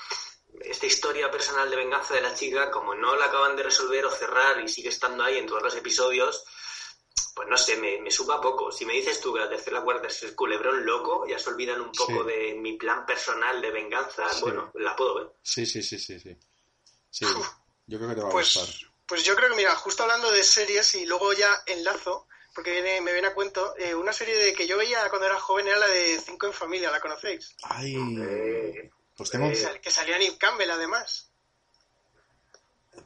S5: esta historia personal de venganza de la chica, como no la acaban de resolver o cerrar y sigue estando ahí en todos los episodios, pues no sé, me, me suba poco. Si me dices tú que la tercera la cuarta es el culebrón loco, ya se olvidan un poco
S4: Sí.
S5: de mi plan personal de venganza,
S4: Sí.
S5: bueno, la puedo ver.
S4: Sí, sí, sí, sí, sí. Sí, yo creo que te va a
S6: Pues,
S4: gustar.
S6: pues yo creo que, mira, justo hablando de series y luego ya enlazo, porque viene- me viene a cuento, eh, una serie de que yo veía cuando era joven era la de Cinco en Familia, ¿la conocéis?
S4: Ay, pues tengo...
S6: Que Que salía Nick Campbell, además.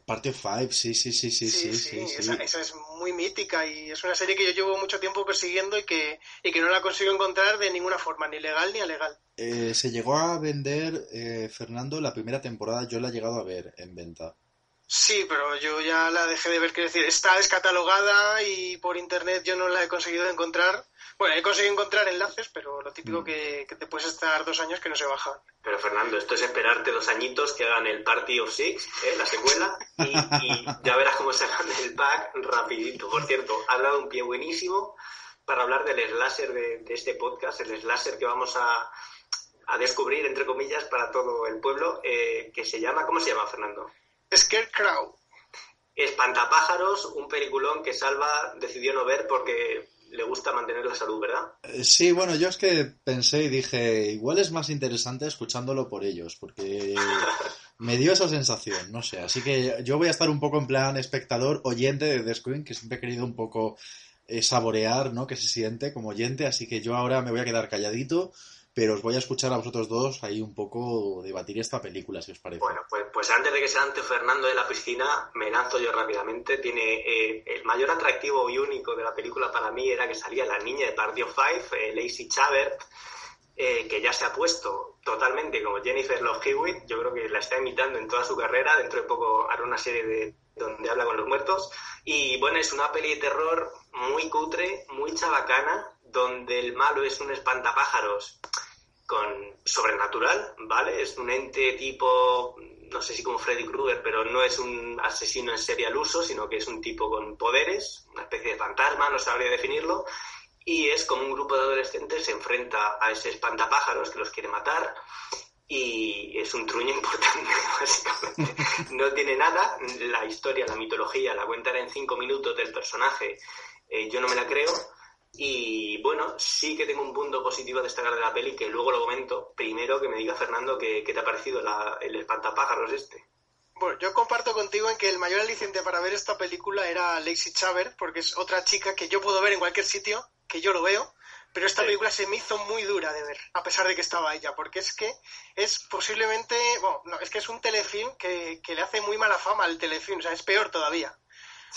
S4: Of Five, sí, sí, sí, sí, sí, sí, sí,
S6: Esa, esa es muy mítica y es una serie que yo llevo mucho tiempo persiguiendo y que, y que no la consigo encontrar de ninguna forma, ni legal ni alegal.
S4: Eh, se llegó a vender, eh, Fernando, la primera temporada yo la he llegado a ver en venta.
S6: Sí, pero yo ya la dejé de ver, quiero decir, está descatalogada y por internet yo no la he conseguido encontrar. Bueno, he conseguido encontrar enlaces, pero lo típico que, que te puedes estar dos años que no se baja.
S5: Pero Fernando, esto es esperarte dos añitos que hagan el Party of Six, ¿eh? la secuela, y, y ya verás cómo sacan el pack rapidito. Por cierto, ha dado un pie buenísimo para hablar del slasher de, de este podcast, el slasher que vamos a, a descubrir, entre comillas, para todo el pueblo, eh, que se llama, ¿cómo se llama, Fernando?
S6: Scarecrow.
S5: Espantapájaros, un peliculón que Salva decidió no ver porque le gusta mantener la salud, ¿verdad?
S4: Eh, Sí, bueno, yo es que pensé y dije, igual es más interesante escuchándolo por ellos, porque [LAUGHS] me dio esa sensación, no sé. Así que yo voy a estar un poco en plan espectador, oyente de The Screen, que siempre he querido un poco eh, saborear, ¿no? Que se siente como oyente, así que yo ahora me voy a quedar calladito, pero os voy a escuchar a vosotros dos ahí un poco debatir esta película, si os parece.
S5: Bueno, pues, pues antes de que se lance Fernando de la piscina, me lanzo yo rápidamente. Tiene eh, el mayor atractivo y único de la película para mí era que salía la niña de Party of Five, eh, Lacey Chabert, eh, que ya se ha puesto totalmente como Jennifer Love Hewitt. Yo creo que la está imitando en toda su carrera. Dentro de poco hará una serie de donde habla con los muertos. Y bueno, es una peli de terror muy cutre, muy chabacana, donde el malo es un espantapájaros con sobrenatural, ¿vale? Es un ente tipo, no sé si como Freddy Krueger, pero no es un asesino en serie al uso, sino que es un tipo con poderes, una especie de fantasma, no sabría definirlo, y es como un grupo de adolescentes se enfrenta a ese espantapájaros que los quiere matar y es un truño [LAUGHS] importante, básicamente. No tiene nada, la historia, la mitología, la cuentan en cinco minutos del personaje, eh, yo no me la creo. Y bueno, sí que tengo un punto positivo a destacar de la peli, que luego lo comento. Primero que me diga Fernando qué, qué te ha parecido la- el espantapájaros este.
S6: Bueno, yo comparto contigo en que el mayor aliciente para ver esta película era Lacey Chabert, porque es otra chica que yo puedo ver en cualquier sitio, que yo lo veo, pero esta película se me hizo muy dura de ver, a pesar de que estaba ella, porque es que es posiblemente, bueno, no, es que es un telefilm que, que le hace muy mala fama al telefilm, o sea, es peor todavía.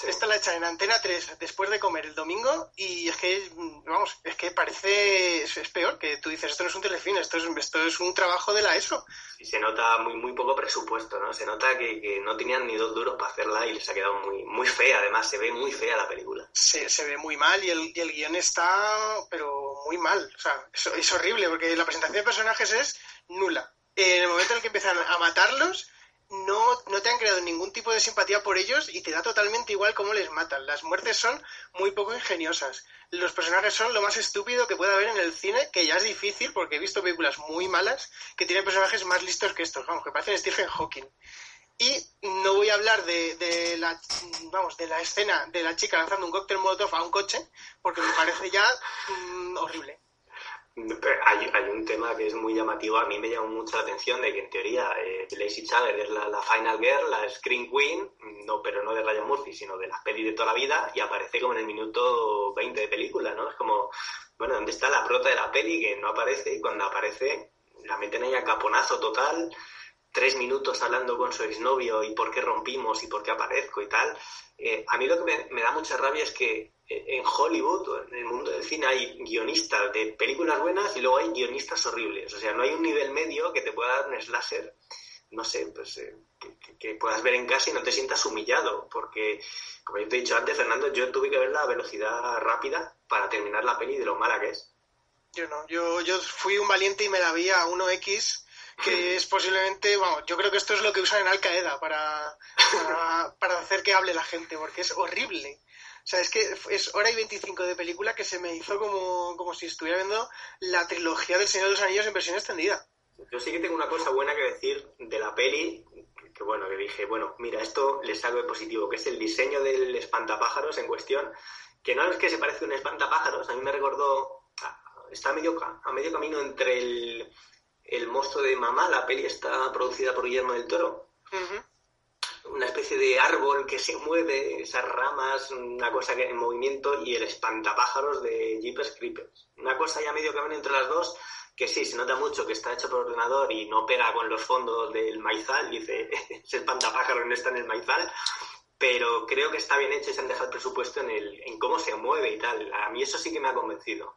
S6: Esta la echan en Antena 3 después de comer el domingo y es que, vamos, es que parece, es, es peor, que tú dices, esto no es un telefilm, esto es, esto es un trabajo de la ESO.
S5: Y se nota muy, muy poco presupuesto, ¿no? Se nota que, que no tenían ni dos duros para hacerla y les ha quedado muy, muy fea, además, se ve muy fea la película.
S6: se, se ve muy mal y el, y el guion está, pero muy mal. O sea, es, es horrible porque la presentación de personajes es nula. En el momento en el que empiezan a matarlos, no, no te han creado ningún tipo de simpatía por ellos y te da totalmente igual cómo les matan. Las muertes son muy poco ingeniosas. Los personajes son lo más estúpido que puede haber en el cine, que ya es difícil porque he visto películas muy malas que tienen personajes más listos que estos, vamos, que parecen Stephen Hawking. Y no voy a hablar de, de la vamos de la escena de la chica lanzando un cóctel molotov a un coche, porque me parece ya mm, horrible.
S5: Hay, hay un tema que es muy llamativo, a mí me llama mucho la atención de que en teoría eh, Lacey Chabert es la, la Final Girl, la Screen Queen, no, pero no de Ryan Murphy, sino de las pelis de toda la vida, y aparece como en el minuto 20 de película, ¿no? Es como, bueno, ¿dónde está la prota de la peli que no aparece? Y cuando aparece, la meten ahí a caponazo total, tres minutos hablando con su exnovio y por qué rompimos y por qué aparezco y tal. Eh, a mí lo que me, da mucha rabia es que eh, en Hollywood, o en el mundo del cine, hay guionistas de películas buenas y luego hay guionistas horribles. O sea, no hay un nivel medio que te pueda dar un slasher, no sé, pues eh, que, puedas ver en casa y no te sientas humillado. Porque, como yo te he dicho antes, Fernando, yo tuve que verla a velocidad rápida para terminar la peli de lo mala que es.
S6: Yo no, yo, yo fui un valiente y me la vi a 1X, que es posiblemente, vamos, yo creo que esto es lo que usan en Al Qaeda para, para, para hacer que hable la gente, porque es horrible. O sea, es que es hora y 25 de película que se me hizo como, como si estuviera viendo la trilogía del Señor de los Anillos en versión extendida.
S5: Yo sí que tengo una cosa buena que decir de la peli, que, que bueno, que dije, bueno, mira, esto le salgo de positivo, que es el diseño del espantapájaros en cuestión, que no es que se parece un espantapájaros, a mí me recordó, está a medio, a medio camino entre el, el monstruo de mamá, la peli está producida por Guillermo del Toro, una especie de árbol que se mueve, esas ramas, una cosa que en movimiento y el espantapájaros de Jeepers Creepers. Una cosa ya medio camino entre las dos que sí, se nota mucho que está hecho por ordenador y no pega con los fondos del maizal, dice, [LAUGHS] ese espantapájaro no está en el maizal, pero creo que está bien hecho y se han dejado el presupuesto en, el, en cómo se mueve y tal. A mí eso sí que me ha convencido.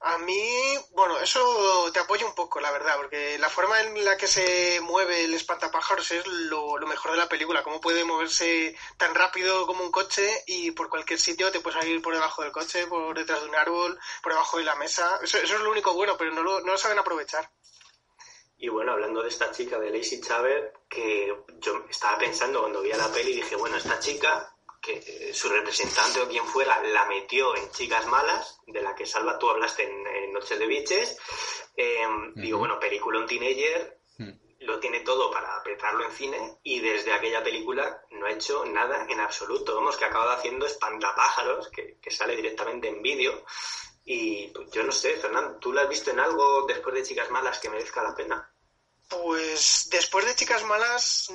S6: A mí, bueno, eso te apoyo un poco, la verdad, porque la forma en la que se mueve el espantapájaros es lo, mejor de la película, cómo puede moverse tan rápido como un coche y por cualquier sitio te puedes salir por debajo del coche, por detrás de un árbol, por debajo de la mesa. Eso, eso es lo único bueno, pero no lo, no lo saben aprovechar.
S5: Y bueno, hablando de esta chica de Lacey Chabert, que yo estaba pensando cuando vi a la peli, dije, bueno, esta chica que su representante o quien fuera la metió en Chicas Malas, de la que Salva tú hablaste en, en Noches de Biches. Eh, uh -huh. Digo, bueno, película un teenager, uh -huh. lo tiene todo para apretarlo en cine y desde aquella película no ha hecho nada en absoluto. Vamos, que ha acabado haciendo Espantapájaros, que, que sale directamente en vídeo. Y pues, yo no sé, Fernando, ¿tú la has visto en algo después de Chicas Malas que merezca la pena?
S6: Pues después de Chicas Malas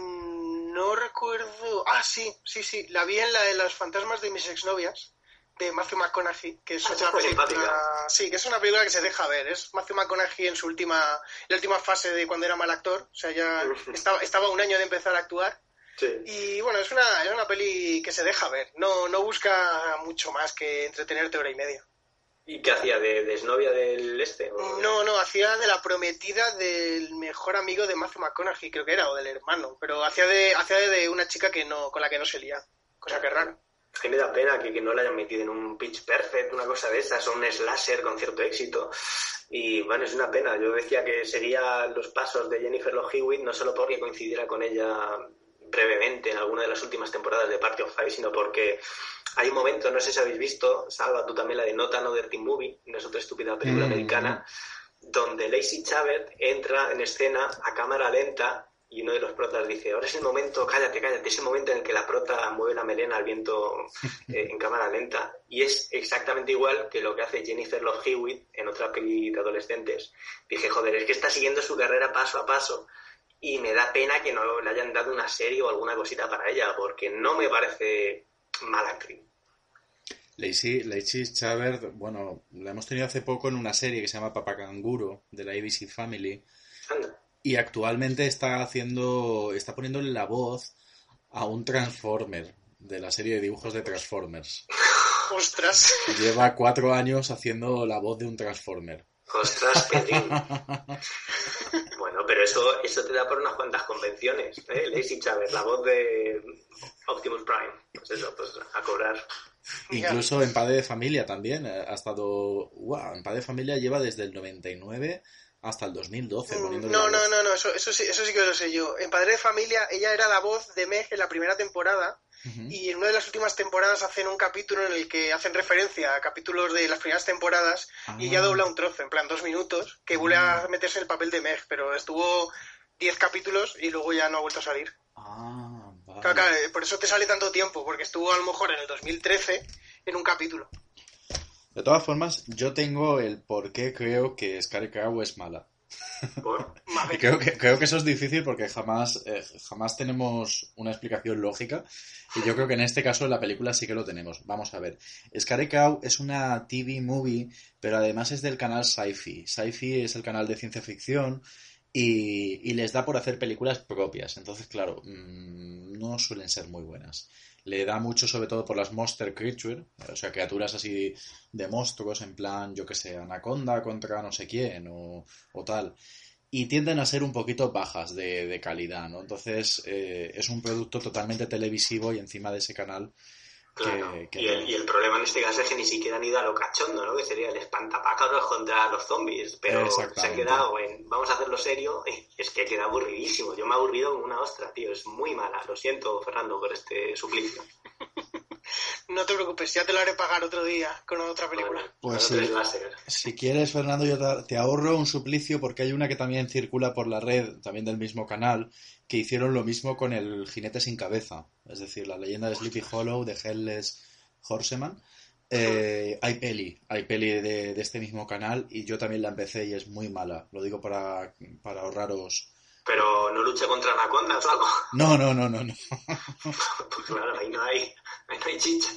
S6: no recuerdo. Ah, sí, sí, sí. La vi en la de las fantasmas de mis exnovias, de Matthew McConaughey, que es
S5: ah,
S6: otra película. Simpática. Sí, que es una película que se deja ver. Es Matthew McConaughey en su última, la última fase de cuando era mal actor. O sea, ya [LAUGHS] estaba, estaba un año de empezar a actuar.
S5: Sí.
S6: Y bueno, es una, es una peli que se deja ver. No, no busca mucho más que entretenerte hora y media.
S5: ¿Y qué hacía? ¿De, de exnovia del este? ¿o?
S6: No, no, hacía de la prometida del mejor amigo de Matthew McConaughey, creo que era, o del hermano. Pero hacía de, hacía de una chica que no, con la que no se lía. Cosa que es rara.
S5: A mí me da pena que, que, no la hayan metido en un pitch perfect, una cosa de esas, o un slasher con cierto éxito. Y bueno, es una pena. Yo decía que serían los pasos de Jennifer Love Hewitt, no solo porque coincidiera con ella brevemente en alguna de las últimas temporadas de Party of Five, sino porque hay un momento, no sé si habéis visto, Salva, tú también la de Not Another Teen Movie, no es otra estúpida película mm. americana, donde Lacey Chabert entra en escena a cámara lenta y uno de los protas dice, ahora es el momento, cállate, cállate, es el momento en el que la prota mueve la melena al viento [LAUGHS] eh, en cámara lenta. Y es exactamente igual que lo que hace Jennifer Love Hewitt en otra peli de adolescentes. Dije, joder, es que está siguiendo su carrera paso a paso y me da pena que no le hayan dado una serie o alguna cosita para ella, porque no me parece mala actriz.
S4: Lacey, Lacey Chabert, bueno, la hemos tenido hace poco en una serie que se llama Papacanguro, de la ABC Family.
S5: Anda.
S4: Y actualmente está haciendo, está poniéndole la voz a un Transformer de la serie de dibujos de Transformers. [LAUGHS]
S6: ¡Ostras!
S4: Lleva cuatro años haciendo la voz de un Transformer.
S5: ¡Ostras, Pelín! [LAUGHS] bueno, pero eso, eso te da por unas cuantas convenciones, ¿eh? Lacey Chabert, la voz de Optimus Prime. Pues eso, pues a cobrar.
S4: Incluso en Padre de Familia también eh, ha estado... ¡Wow! En Padre de Familia lleva desde el 99 hasta el 2012 poniéndole
S6: No, no, no, no, eso, eso, sí, eso sí que lo sé yo. En Padre de Familia ella era la voz de Meg en la primera temporada uh -huh. y en una de las últimas temporadas hacen un capítulo en el que hacen referencia a capítulos de las primeras temporadas ah. y ella dobla un trozo, en plan dos minutos, que vuelve a meterse en el papel de Meg, pero estuvo 10 capítulos y luego ya no ha vuelto a salir.
S4: Ah, vale.
S6: Claro, claro, por eso te sale tanto tiempo, porque estuvo a lo mejor en el 2013 en un capítulo.
S4: De todas formas, yo tengo el por qué creo que Scary Cow es mala. [LAUGHS] y creo que, creo que eso es difícil porque jamás, eh, jamás tenemos una explicación lógica. Y yo creo que en este caso en la película sí que lo tenemos. Vamos a ver. Scary Cow es una TV movie, pero además es del canal Sci-Fi. Sci-Fi es el canal de ciencia ficción y, y, les da por hacer películas propias. Entonces, claro, mmm, no suelen ser muy buenas le da mucho sobre todo por las monster creature, o sea, criaturas así de monstruos en plan, yo que sé, anaconda contra no sé quién o, o tal. Y tienden a ser un poquito bajas de, de calidad, ¿no? Entonces eh, es un producto totalmente televisivo y encima de ese canal
S5: Claro.
S4: Que, que
S5: y, el, y, el, problema en este caso es que ni siquiera han ido a lo cachondo, ¿no? Que sería el espantapájaros contra los zombies. Pero se han quedado en vamos a hacerlo serio. Y [LAUGHS] es que queda aburridísimo. Yo me he aburrido como una ostra, tío. Es muy mala. Lo siento, Fernando, por este suplicio. [LAUGHS]
S6: No te preocupes, ya te lo haré pagar otro día con otra película.
S4: Pues sí, si quieres, Fernando, yo te ahorro un suplicio porque hay una que también circula por la red, también del mismo canal, que hicieron lo mismo con el jinete sin cabeza. Es decir, la leyenda de Sleepy Hollow de Headless Horseman. Eh, hay peli, hay peli de, de, este mismo canal y yo también la empecé y es muy mala. Lo digo para, para ahorraros.
S5: Pero no lucha contra anacondas o algo.
S4: No, no, no, no, no.
S5: pues claro, ahí no hay, ahí no hay chicha.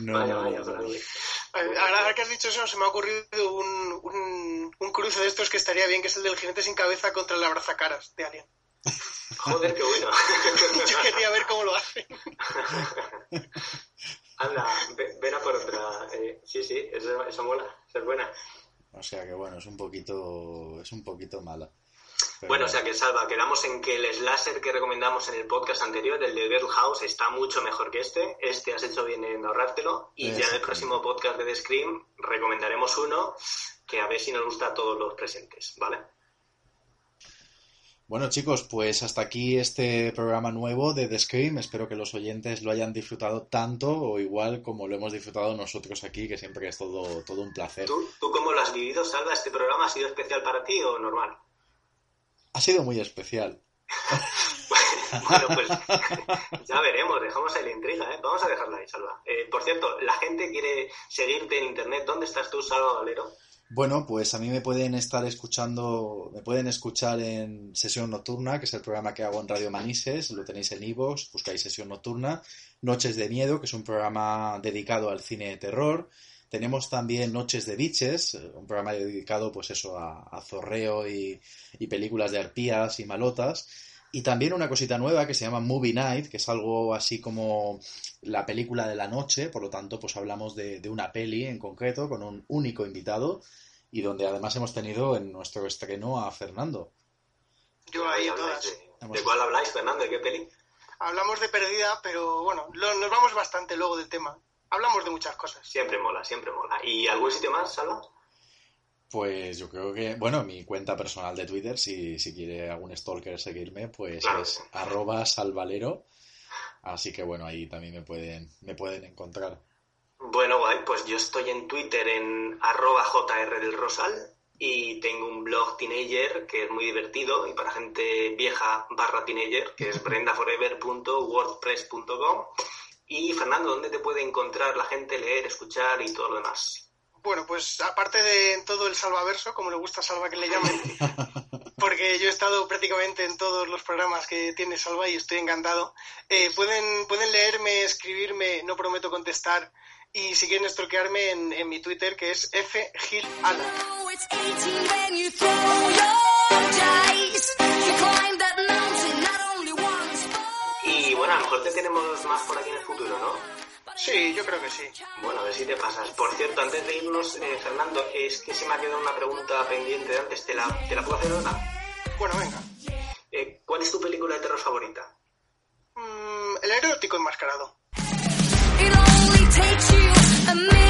S4: No,
S5: vaya,
S4: no,
S5: vaya,
S4: no, no.
S6: Ahora que has dicho eso, se me ha ocurrido un, un, un, cruce de estos que estaría bien, que es el del jinete sin cabeza contra el abrazacaras de Alien.
S5: Joder, qué bueno. [LAUGHS]
S6: Yo quería ver cómo lo hacen.
S5: Anda, ve- ven a por otra. Eh, sí, sí, eso, eso mola, eso es buena.
S4: O sea que bueno, es un poquito, es un poquito mala.
S5: Bueno, o sea que Salva, quedamos en que el slasher que recomendamos en el podcast anterior, el de Girl House, está mucho mejor que este. Este has hecho bien en ahorrártelo. Y ya en el próximo podcast de The Scream recomendaremos uno que a ver si nos gusta a todos los presentes, ¿vale?
S4: Bueno chicos, pues hasta aquí este programa nuevo de The Scream. Espero que los oyentes lo hayan disfrutado tanto o igual como lo hemos disfrutado nosotros aquí, que siempre es todo, todo un placer.
S5: ¿Tú, ¿Tú cómo lo has vivido, Salva? ¿Este programa ha sido especial para ti o normal?
S4: Ha sido muy especial. [LAUGHS]
S5: Bueno, pues [LAUGHS] ya veremos, dejamos ahí la intriga, ¿eh? Vamos a dejarla ahí, Salva. Eh, por cierto, la gente quiere seguirte en internet. ¿Dónde estás tú, Salva Valero?
S4: Bueno, pues a mí me pueden estar escuchando, me pueden escuchar en Sesión Nocturna, que es el programa que hago en Radio Manises, lo tenéis en iVoox, buscáis Sesión Nocturna, Noches de Miedo, que es un programa dedicado al cine de terror, tenemos también Noches de Biches, eh, un programa dedicado pues eso a, a zorreo y, y películas de arpías y malotas, y también una cosita nueva que se llama Movie Night, que es algo así como la película de la noche, por lo tanto pues hablamos de, de una peli en concreto con un único invitado y donde además hemos tenido en nuestro estreno a Fernando.
S6: Yo ahí en
S5: ¿Habláis
S6: todas.
S5: de, ¿De cuál habláis, Fernando? ¿De qué peli?
S6: Hablamos de perdida, pero bueno, lo- nos vamos bastante luego del tema. Hablamos de muchas cosas.
S5: Siempre mola, siempre mola. ¿Y algún sitio más, Salva?
S4: Pues yo creo que, bueno, mi cuenta personal de Twitter, si, si quiere algún stalker seguirme, pues
S5: Claro.
S4: es arroba salvalero. Así que bueno, ahí también me pueden, me pueden encontrar.
S5: Bueno, guay, pues yo estoy en Twitter en arroba JR del Rosal y tengo un blog teenager que es muy divertido y para gente vieja barra teenager que es [LAUGHS] brendaforever.wordpress.com y Fernando, ¿dónde te puede encontrar la gente, leer, escuchar y todo lo demás?
S6: Bueno, pues aparte de todo el salvaverso, como le gusta a Salva que le llamen, [LAUGHS] porque yo he estado prácticamente en todos los programas que tiene Salva y estoy encantado, eh, pueden, pueden leerme, escribirme, no prometo contestar, y si quieren stalkearme en, en mi Twitter, que es fgilala.
S5: Bueno, a lo mejor te tenemos más por aquí en el futuro, ¿no?
S6: Sí, yo creo que sí.
S5: Bueno, a ver si te pasas. Por cierto, antes de irnos, eh, Fernando, es que se me ha quedado una pregunta pendiente de antes. ¿Te la, te la puedo hacer ahora?
S6: Bueno, venga.
S5: Eh, ¿Cuál es tu película de terror favorita?
S6: Mm, el erótico enmascarado.
S12: It only takes you a minute.